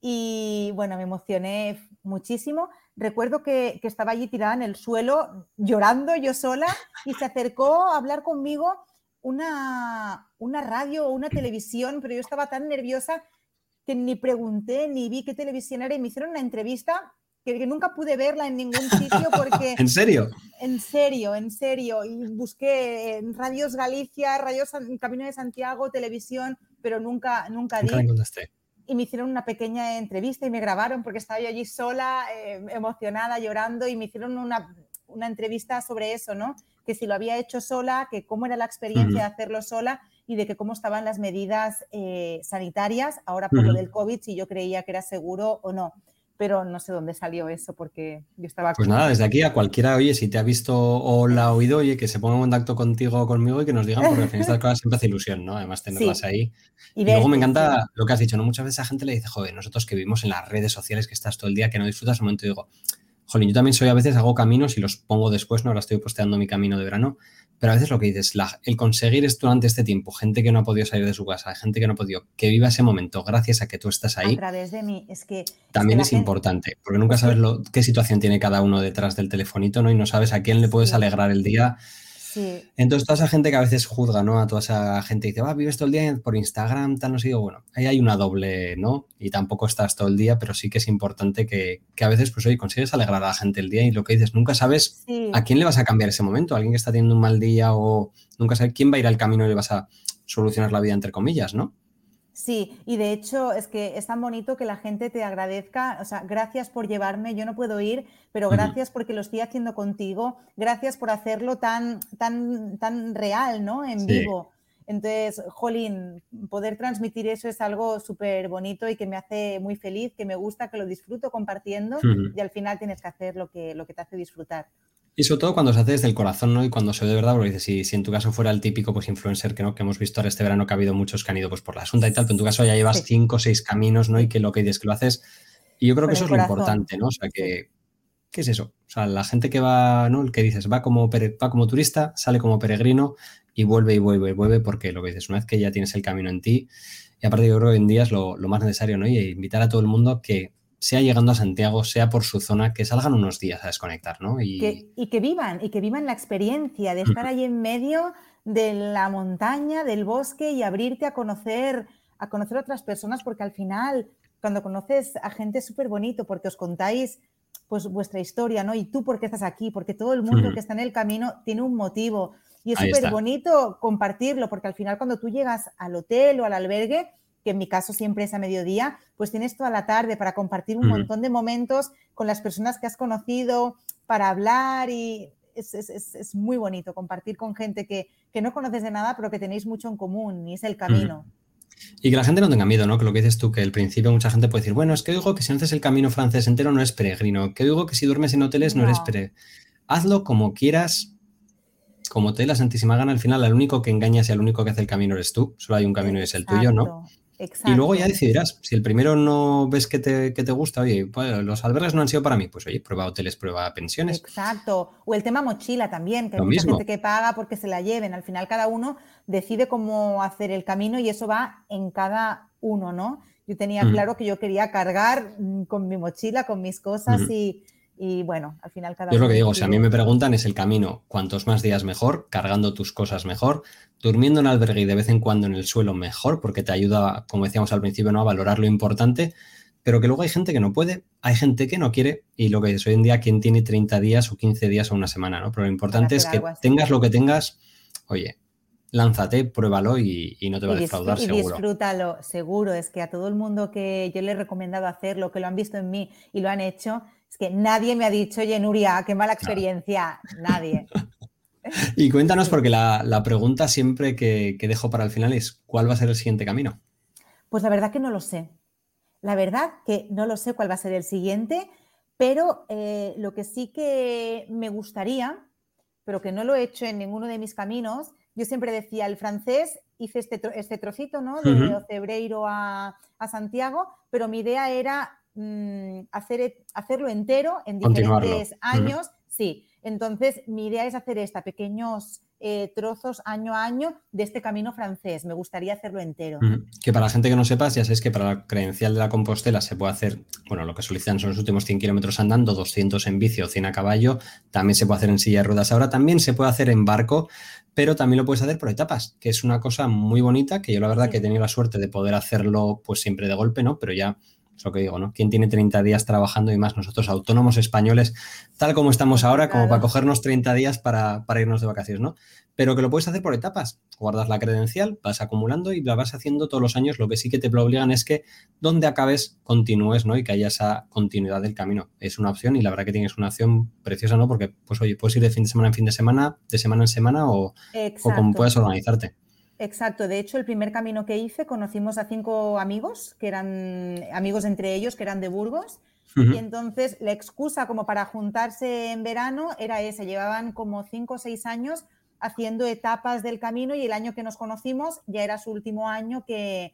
y bueno, me emocioné muchísimo. Recuerdo que, que, estaba allí tirada en el suelo llorando yo sola y se acercó a hablar conmigo una, una radio o una televisión, pero yo estaba tan nerviosa que ni pregunté ni vi qué televisión era y me hicieron una entrevista que, nunca pude verla en ningún sitio porque... <laughs> ¿En serio? En serio, en serio. Y busqué en Radios Galicia, Radios Camino de Santiago, televisión, pero nunca, nunca di. y me hicieron una pequeña entrevista y me grabaron porque estaba yo allí sola, eh, emocionada, llorando, y me hicieron una, una, entrevista sobre eso, ¿no? Que si lo había hecho sola, que cómo era la experiencia de hacerlo sola y de que cómo estaban las medidas eh, sanitarias ahora por lo del COVID, si yo creía que era seguro o no pero no sé dónde salió eso porque yo estaba... Pues nada, desde aquí a cualquiera, oye, si te ha visto o la ha oído, oye, que se ponga en contacto contigo o conmigo y que nos digan, porque al final <laughs> estas cosas siempre hace ilusión, ¿no? Además tenerlas ahí. Y, luego me encanta lo que has dicho, ¿no? Muchas veces a gente le dice, joder, nosotros que vivimos en las redes sociales, que estás todo el día, que no disfrutas un momento, y digo, jolín, yo también soy a veces, hago caminos y los pongo después, ¿no? Ahora estoy posteando mi camino de verano, pero a veces lo que dices, la, el conseguir esto durante este tiempo, gente que no ha podido salir de su casa, gente que no ha podido, que viva ese momento gracias a que tú estás ahí. A través de mí, es que... También es, importante, porque nunca sabes lo, qué situación tiene cada uno detrás del telefonito, ¿no? Y no sabes a quién le puedes alegrar el día entonces, toda esa gente que a veces juzga, ¿no? A toda esa gente dice, va, vives todo el día por Instagram, tal, no sé, bueno, ahí hay una doble, ¿no? Y tampoco estás todo el día, pero sí que es importante que, a veces, pues, oye, consigues alegrar a la gente el día y lo que dices, nunca sabes a quién le vas a cambiar ese momento, alguien que está teniendo un mal día o nunca sabes quién va a ir al camino y le vas a solucionar la vida, entre comillas, ¿no? Sí, y de hecho es que es tan bonito que la gente te agradezca, o sea, gracias por llevarme, yo no puedo ir, pero gracias porque lo estoy haciendo contigo, gracias por hacerlo tan, tan, tan real, ¿no? En vivo. Entonces, Jolín, poder transmitir eso es algo súper bonito y que me hace muy feliz, que me gusta, que lo disfruto compartiendo y al final tienes que hacer lo que, lo que te hace disfrutar. Y sobre todo cuando se hace desde el corazón, ¿no? Y cuando se ve de verdad, porque dices, si, si en tu caso fuera el típico pues influencer que no, que hemos visto ahora este verano que ha habido muchos que han ido pues por la asunta y tal, pero en tu caso ya llevas cinco o seis caminos, ¿no? Y que lo que dices que lo haces. Y yo creo que eso es lo importante, ¿no? O sea, que, ¿qué es eso? O sea, la gente que va, ¿no? El que dices, va como, va como turista, sale como peregrino y vuelve y vuelve y vuelve, porque lo que dices, una vez que ya tienes el camino en ti, y aparte yo creo que hoy en día es lo, lo más necesario, ¿no? Y invitar a todo el mundo que sea llegando a Santiago, sea por su zona, que salgan unos días a desconectar, ¿no? Y que, vivan, y que vivan la experiencia de estar ahí en medio de la montaña, del bosque y abrirte a conocer, a conocer otras personas, porque al final, cuando conoces a gente es súper bonito, porque os contáis pues vuestra historia, ¿no? Y tú por qué estás aquí, porque todo el mundo que está en el camino tiene un motivo. Y es súper bonito compartirlo, porque al final cuando tú llegas al hotel o al albergue, que en mi caso siempre es a mediodía, pues tienes toda la tarde para compartir un montón de momentos con las personas que has conocido, para hablar y es, muy bonito compartir con gente que, no conoces de nada, pero que tenéis mucho en común y es el camino. Y que la gente no tenga miedo, ¿no? Que lo que dices tú, que al principio mucha gente puede decir, bueno, es que digo que si no haces el camino francés entero no es peregrino, que digo que si duermes en hoteles no, eres peregrino. Hazlo como quieras, como te dé la santísima gana, al final el único que engañas y el único que hace el camino eres tú, solo hay un camino y es el tuyo, ¿no? Y luego ya decidirás. Si el primero no ves que te, que te gusta, oye, pues los albergues no han sido para mí, pues oye, prueba hoteles, prueba pensiones. Exacto. O el tema mochila también, que hay mucha gente que paga porque se la lleven. Al final cada uno decide cómo hacer el camino y eso va en cada uno, ¿no? Yo tenía claro que yo quería cargar mm, con mi mochila, con mis cosas y, y bueno, al final cada Yo es lo que digo, si a mí me preguntan es el camino, cuantos más días mejor, cargando tus cosas mejor, durmiendo en albergue y de vez en cuando en el suelo mejor, porque te ayuda, como decíamos al principio, ¿no? a valorar lo importante, pero que luego hay gente que no puede, hay gente que no quiere y lo que es hoy en día, quien tiene 30 días o 15 días o una semana, ¿no? Pero lo importante es que tengas lo que tengas, oye, lánzate, pruébalo y, no te va a defraudar, y disfrútalo, seguro. Es que a todo el mundo que yo le he recomendado hacerlo, que lo han visto en mí y lo han hecho, es que nadie me ha dicho, oye, Nuria, qué mala experiencia. Nadie. <laughs> y cuéntanos, porque la, pregunta siempre que, dejo para el final es, ¿cuál va a ser el siguiente camino? Pues la verdad que no lo sé. La verdad que no lo sé cuál va a ser el siguiente, pero eh, lo que sí que me gustaría, pero que no lo he hecho en ninguno de mis caminos, yo siempre decía, el francés, hice este, este trocito, ¿no? De Ocebreiro a, Santiago, pero mi idea era mm, hacer, e, hacerlo entero en diferentes años. Sí, entonces mi idea es hacer esta, pequeños eh, trozos año a año de este camino francés. Me gustaría hacerlo entero. Que para la gente que no sepas, ya sabes que para la credencial de la Compostela se puede hacer, bueno, lo que solicitan son los últimos 100 kilómetros andando, 200 en bici o 100 a caballo. También se puede hacer en silla de ruedas. Ahora también se puede hacer en barco, pero también lo puedes hacer por etapas, que es una cosa muy bonita, que yo la verdad que he tenido la suerte de poder hacerlo pues siempre de golpe, ¿no? Pero ya es lo que digo, ¿no? ¿Quién tiene 30 días trabajando y más nosotros autónomos españoles, tal como estamos ahora, como para cogernos 30 días para, para, irnos de vacaciones, ¿no? Pero que lo puedes hacer por etapas. Guardas la credencial, vas acumulando y la vas haciendo todos los años. Lo que sí que te obligan es que donde acabes continúes, ¿no? Y que haya esa continuidad del camino. Es una opción y la verdad que tienes una opción preciosa, ¿no? Porque, pues, oye, puedes ir de fin de semana en fin de semana, de semana en semana o, o como puedas organizarte. Exacto, de hecho el primer camino que hice conocimos a cinco amigos, que eran amigos entre ellos, que eran de Burgos, y entonces la excusa como para juntarse en verano era esa, llevaban como cinco o seis años haciendo etapas del camino y el año que nos conocimos ya era su último año que,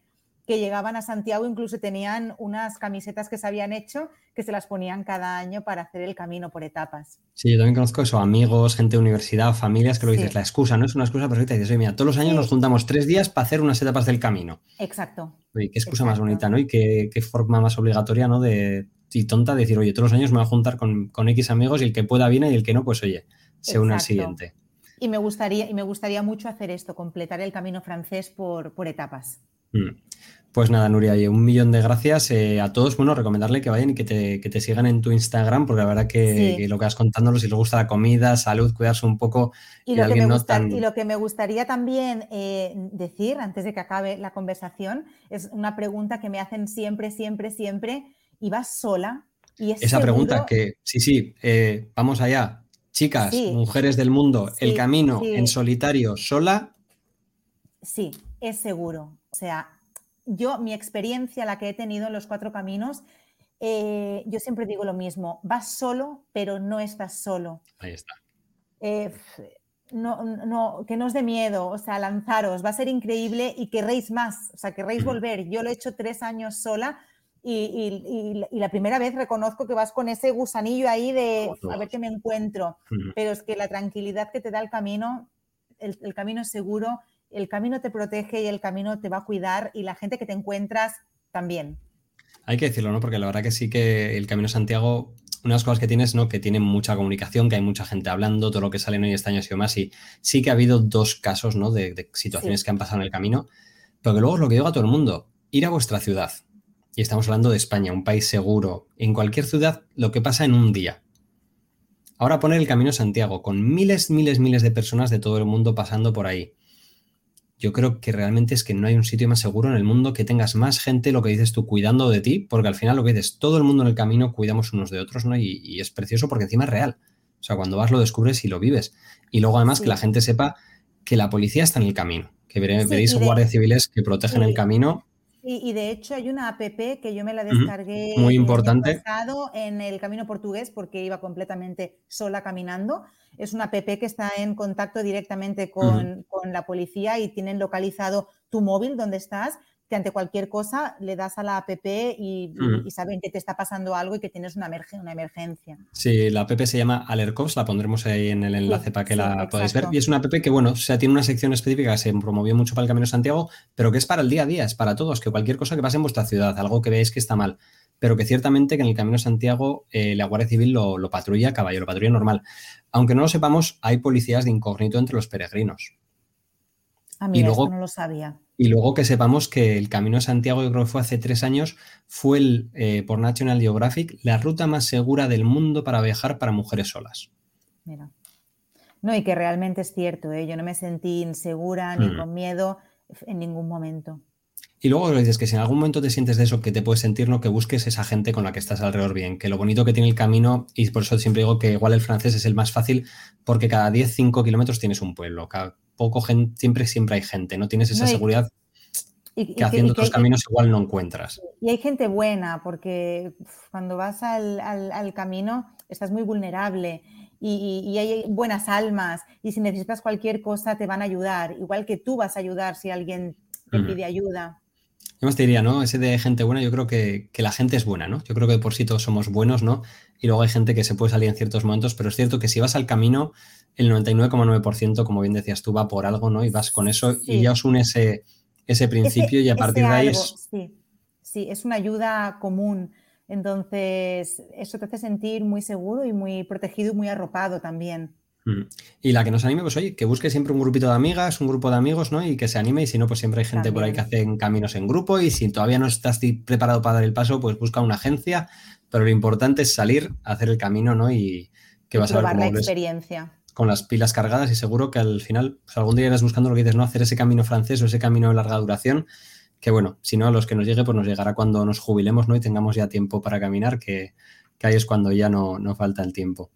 que llegaban a Santiago, incluso tenían unas camisetas que se habían hecho que se las ponían cada año para hacer el camino por etapas. Sí, yo también conozco eso, amigos, gente de universidad, familias, que lo dices, la excusa, no es una excusa perfecta. Dices, oye, mira, todos los años nos juntamos tres días para hacer unas etapas del camino. Exacto. Oye, qué excusa más bonita, ¿no? Y qué, forma más obligatoria, ¿no? De, y tonta decir, oye, todos los años me voy a juntar con, con X amigos y el que pueda viene y el que no, pues oye, se une al siguiente. Y me gustaría, y me gustaría mucho hacer esto, completar el camino francés por, por etapas. Mm. Pues nada, Nuria, un millón de gracias eh, a todos. Bueno, recomendarle que vayan y que te, sigan en tu Instagram, porque la verdad que, lo que vas contándonos, si les gusta la comida, salud, cuidarse un poco. Y, lo, que me y lo que me gustaría también eh, decir, antes de que acabe la conversación, es una pregunta que me hacen siempre, siempre, siempre. ¿Y vas sola? Y Esa pregunta que, sí, sí, eh, vamos allá. Chicas, mujeres del mundo, el camino en solitario, sola. Sí, es seguro. O sea, yo, mi experiencia, la que he tenido en los cuatro caminos, eh, yo siempre digo lo mismo, vas solo, pero no estás solo. Ahí está. Eh, no, no, que no os dé miedo, o sea, lanzaros, va a ser increíble y querréis más, o sea, querréis volver. Yo lo he hecho tres años sola y, la primera vez reconozco que vas con ese gusanillo ahí de a ver qué me encuentro, pero es que la tranquilidad que te da el camino, el, el camino es seguro el camino te protege y el camino te va a cuidar y la gente que te encuentras también. Hay que decirlo, ¿no? Porque la verdad que sí que el Camino Santiago, una de las cosas que tienes, ¿no? Que tiene mucha comunicación, que hay mucha gente hablando, todo lo que sale hoy este año ha sido más. Y sí que ha habido dos casos, ¿no? De, situaciones que han pasado en el camino. Pero que luego es lo que digo a todo el mundo, ir a vuestra ciudad. Y estamos hablando de España, un país seguro. En cualquier ciudad, lo que pasa en un día. Ahora poner el Camino Santiago, con miles, miles, miles de personas de todo el mundo pasando por ahí yo creo que realmente es que no hay un sitio más seguro en el mundo que tengas más gente, lo que dices tú, cuidando de ti, porque al final lo que dices, todo el mundo en el camino cuidamos unos de otros, ¿no? Y, es precioso porque encima es real. O sea, cuando vas lo descubres y lo vives. Y luego además que la gente sepa que la policía está en el camino, que veréis guardias civiles que protegen el camino y, de hecho hay una app que yo me la descargué Muy importante. en el camino portugués porque iba completamente sola caminando. Es una app que está en contacto directamente con, la policía y tienen localizado tu móvil donde estás que ante cualquier cosa le das a la app y, mm. saben que te está pasando algo y que tienes una, una emergencia. Sí, la app se llama AlertCops, la pondremos ahí en el enlace para que la podáis ver. Y es una app que, bueno, o sea, tiene una sección específica que se promovió mucho para el Camino de Santiago, pero que es para el día a día, es para todos, que cualquier cosa que pase en vuestra ciudad, algo que veáis que está mal, pero que ciertamente que en el Camino de Santiago eh, la Guardia Civil lo, lo patrulla a caballo, lo patrulla normal. Aunque no lo sepamos, hay policías de incógnito entre los peregrinos. Ah, mira, y luego, no lo sabía. Y luego que sepamos que el Camino de Santiago, yo creo que fue hace tres años, fue el, eh, por National Geographic la ruta más segura del mundo para viajar para mujeres solas. Mira. No, y que realmente es cierto, ¿eh? yo no me sentí insegura ni mm. con miedo en ningún momento. Y luego dices que si en algún momento te sientes de eso, que te puedes sentir, ¿no? Que busques esa gente con la que estás alrededor bien, que lo bonito que tiene el camino, y por eso siempre digo que igual el francés es el más fácil, porque cada 10, 5 kilómetros tienes un pueblo, cada poco gente, siempre, siempre hay gente, no tienes esa seguridad que haciendo otros caminos igual no encuentras. Y hay gente buena, porque cuando vas al, camino estás muy vulnerable y, hay buenas almas y si necesitas cualquier cosa te van a ayudar, igual que tú vas a ayudar si alguien te pide ayuda. Yo más te diría, ¿no? Ese de gente buena, yo creo que, la gente es buena, ¿no? Yo creo que por sí todos somos buenos, ¿no? Y luego hay gente que se puede salir en ciertos momentos, pero es cierto que si vas al camino, el 99,9%, como bien decías tú, va por algo, ¿no? Y vas con eso y ya os une ese, ese principio y a partir de ahí es... Sí, sí, es una ayuda común. Entonces, eso te hace sentir muy seguro y muy protegido y muy arropado también. Y la que nos anime, pues oye, que busque siempre un grupito de amigas, un grupo de amigos, ¿no? Y que se anime, y si no, pues siempre hay gente por ahí que hacen caminos en grupo, y si todavía no estás preparado para dar el paso, pues busca una agencia, pero lo importante es salir, hacer el camino, ¿no? Y que vas a ver cómo la experiencia. Con las pilas cargadas y seguro que al final, pues algún día irás buscando lo que dices, ¿no? Hacer ese camino francés o ese camino de larga duración, que bueno, si no, a los que nos llegue, pues nos llegará cuando nos jubilemos, ¿no? Y tengamos ya tiempo para caminar, que, ahí es cuando ya no, no falta el tiempo.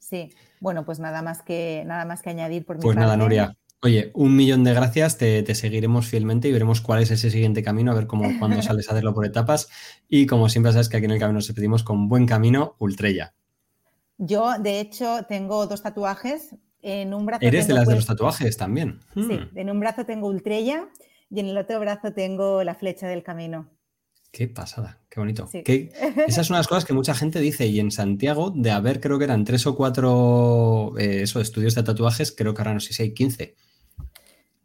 Sí, bueno, pues nada más que, nada más que añadir por mi Pues nada, Nuria. Oye, un millón de gracias, te, seguiremos fielmente y veremos cuál es ese siguiente camino, a ver cómo cuando sales a hacerlo por etapas. Y como siempre sabes que aquí en el camino nos despedimos con buen camino, Ultrella. Yo, de hecho, tengo dos tatuajes. En un brazo Eres de las de los tatuajes también. Sí, hmm. en un brazo tengo Ultrella y en el otro brazo tengo la flecha del camino. Qué pasada, qué bonito. <laughs> esa es una de las cosas que mucha gente dice. Y en Santiago, de haber, creo que eran tres o cuatro eh, estudios de tatuajes, creo que ahora no sé si hay 15.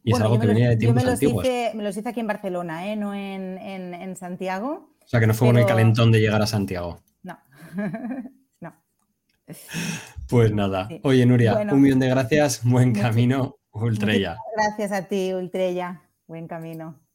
Y es algo que venía de tiempos me antiguos. Hice, me los hice aquí en Barcelona, ¿eh? no en, Santiago. O sea, que no fue un el calentón de llegar a Santiago. No. <laughs> Pues nada. Oye, Nuria, un millón de gracias. Buen camino, Ultrella. Gracias a ti, Ultrella. Buen camino.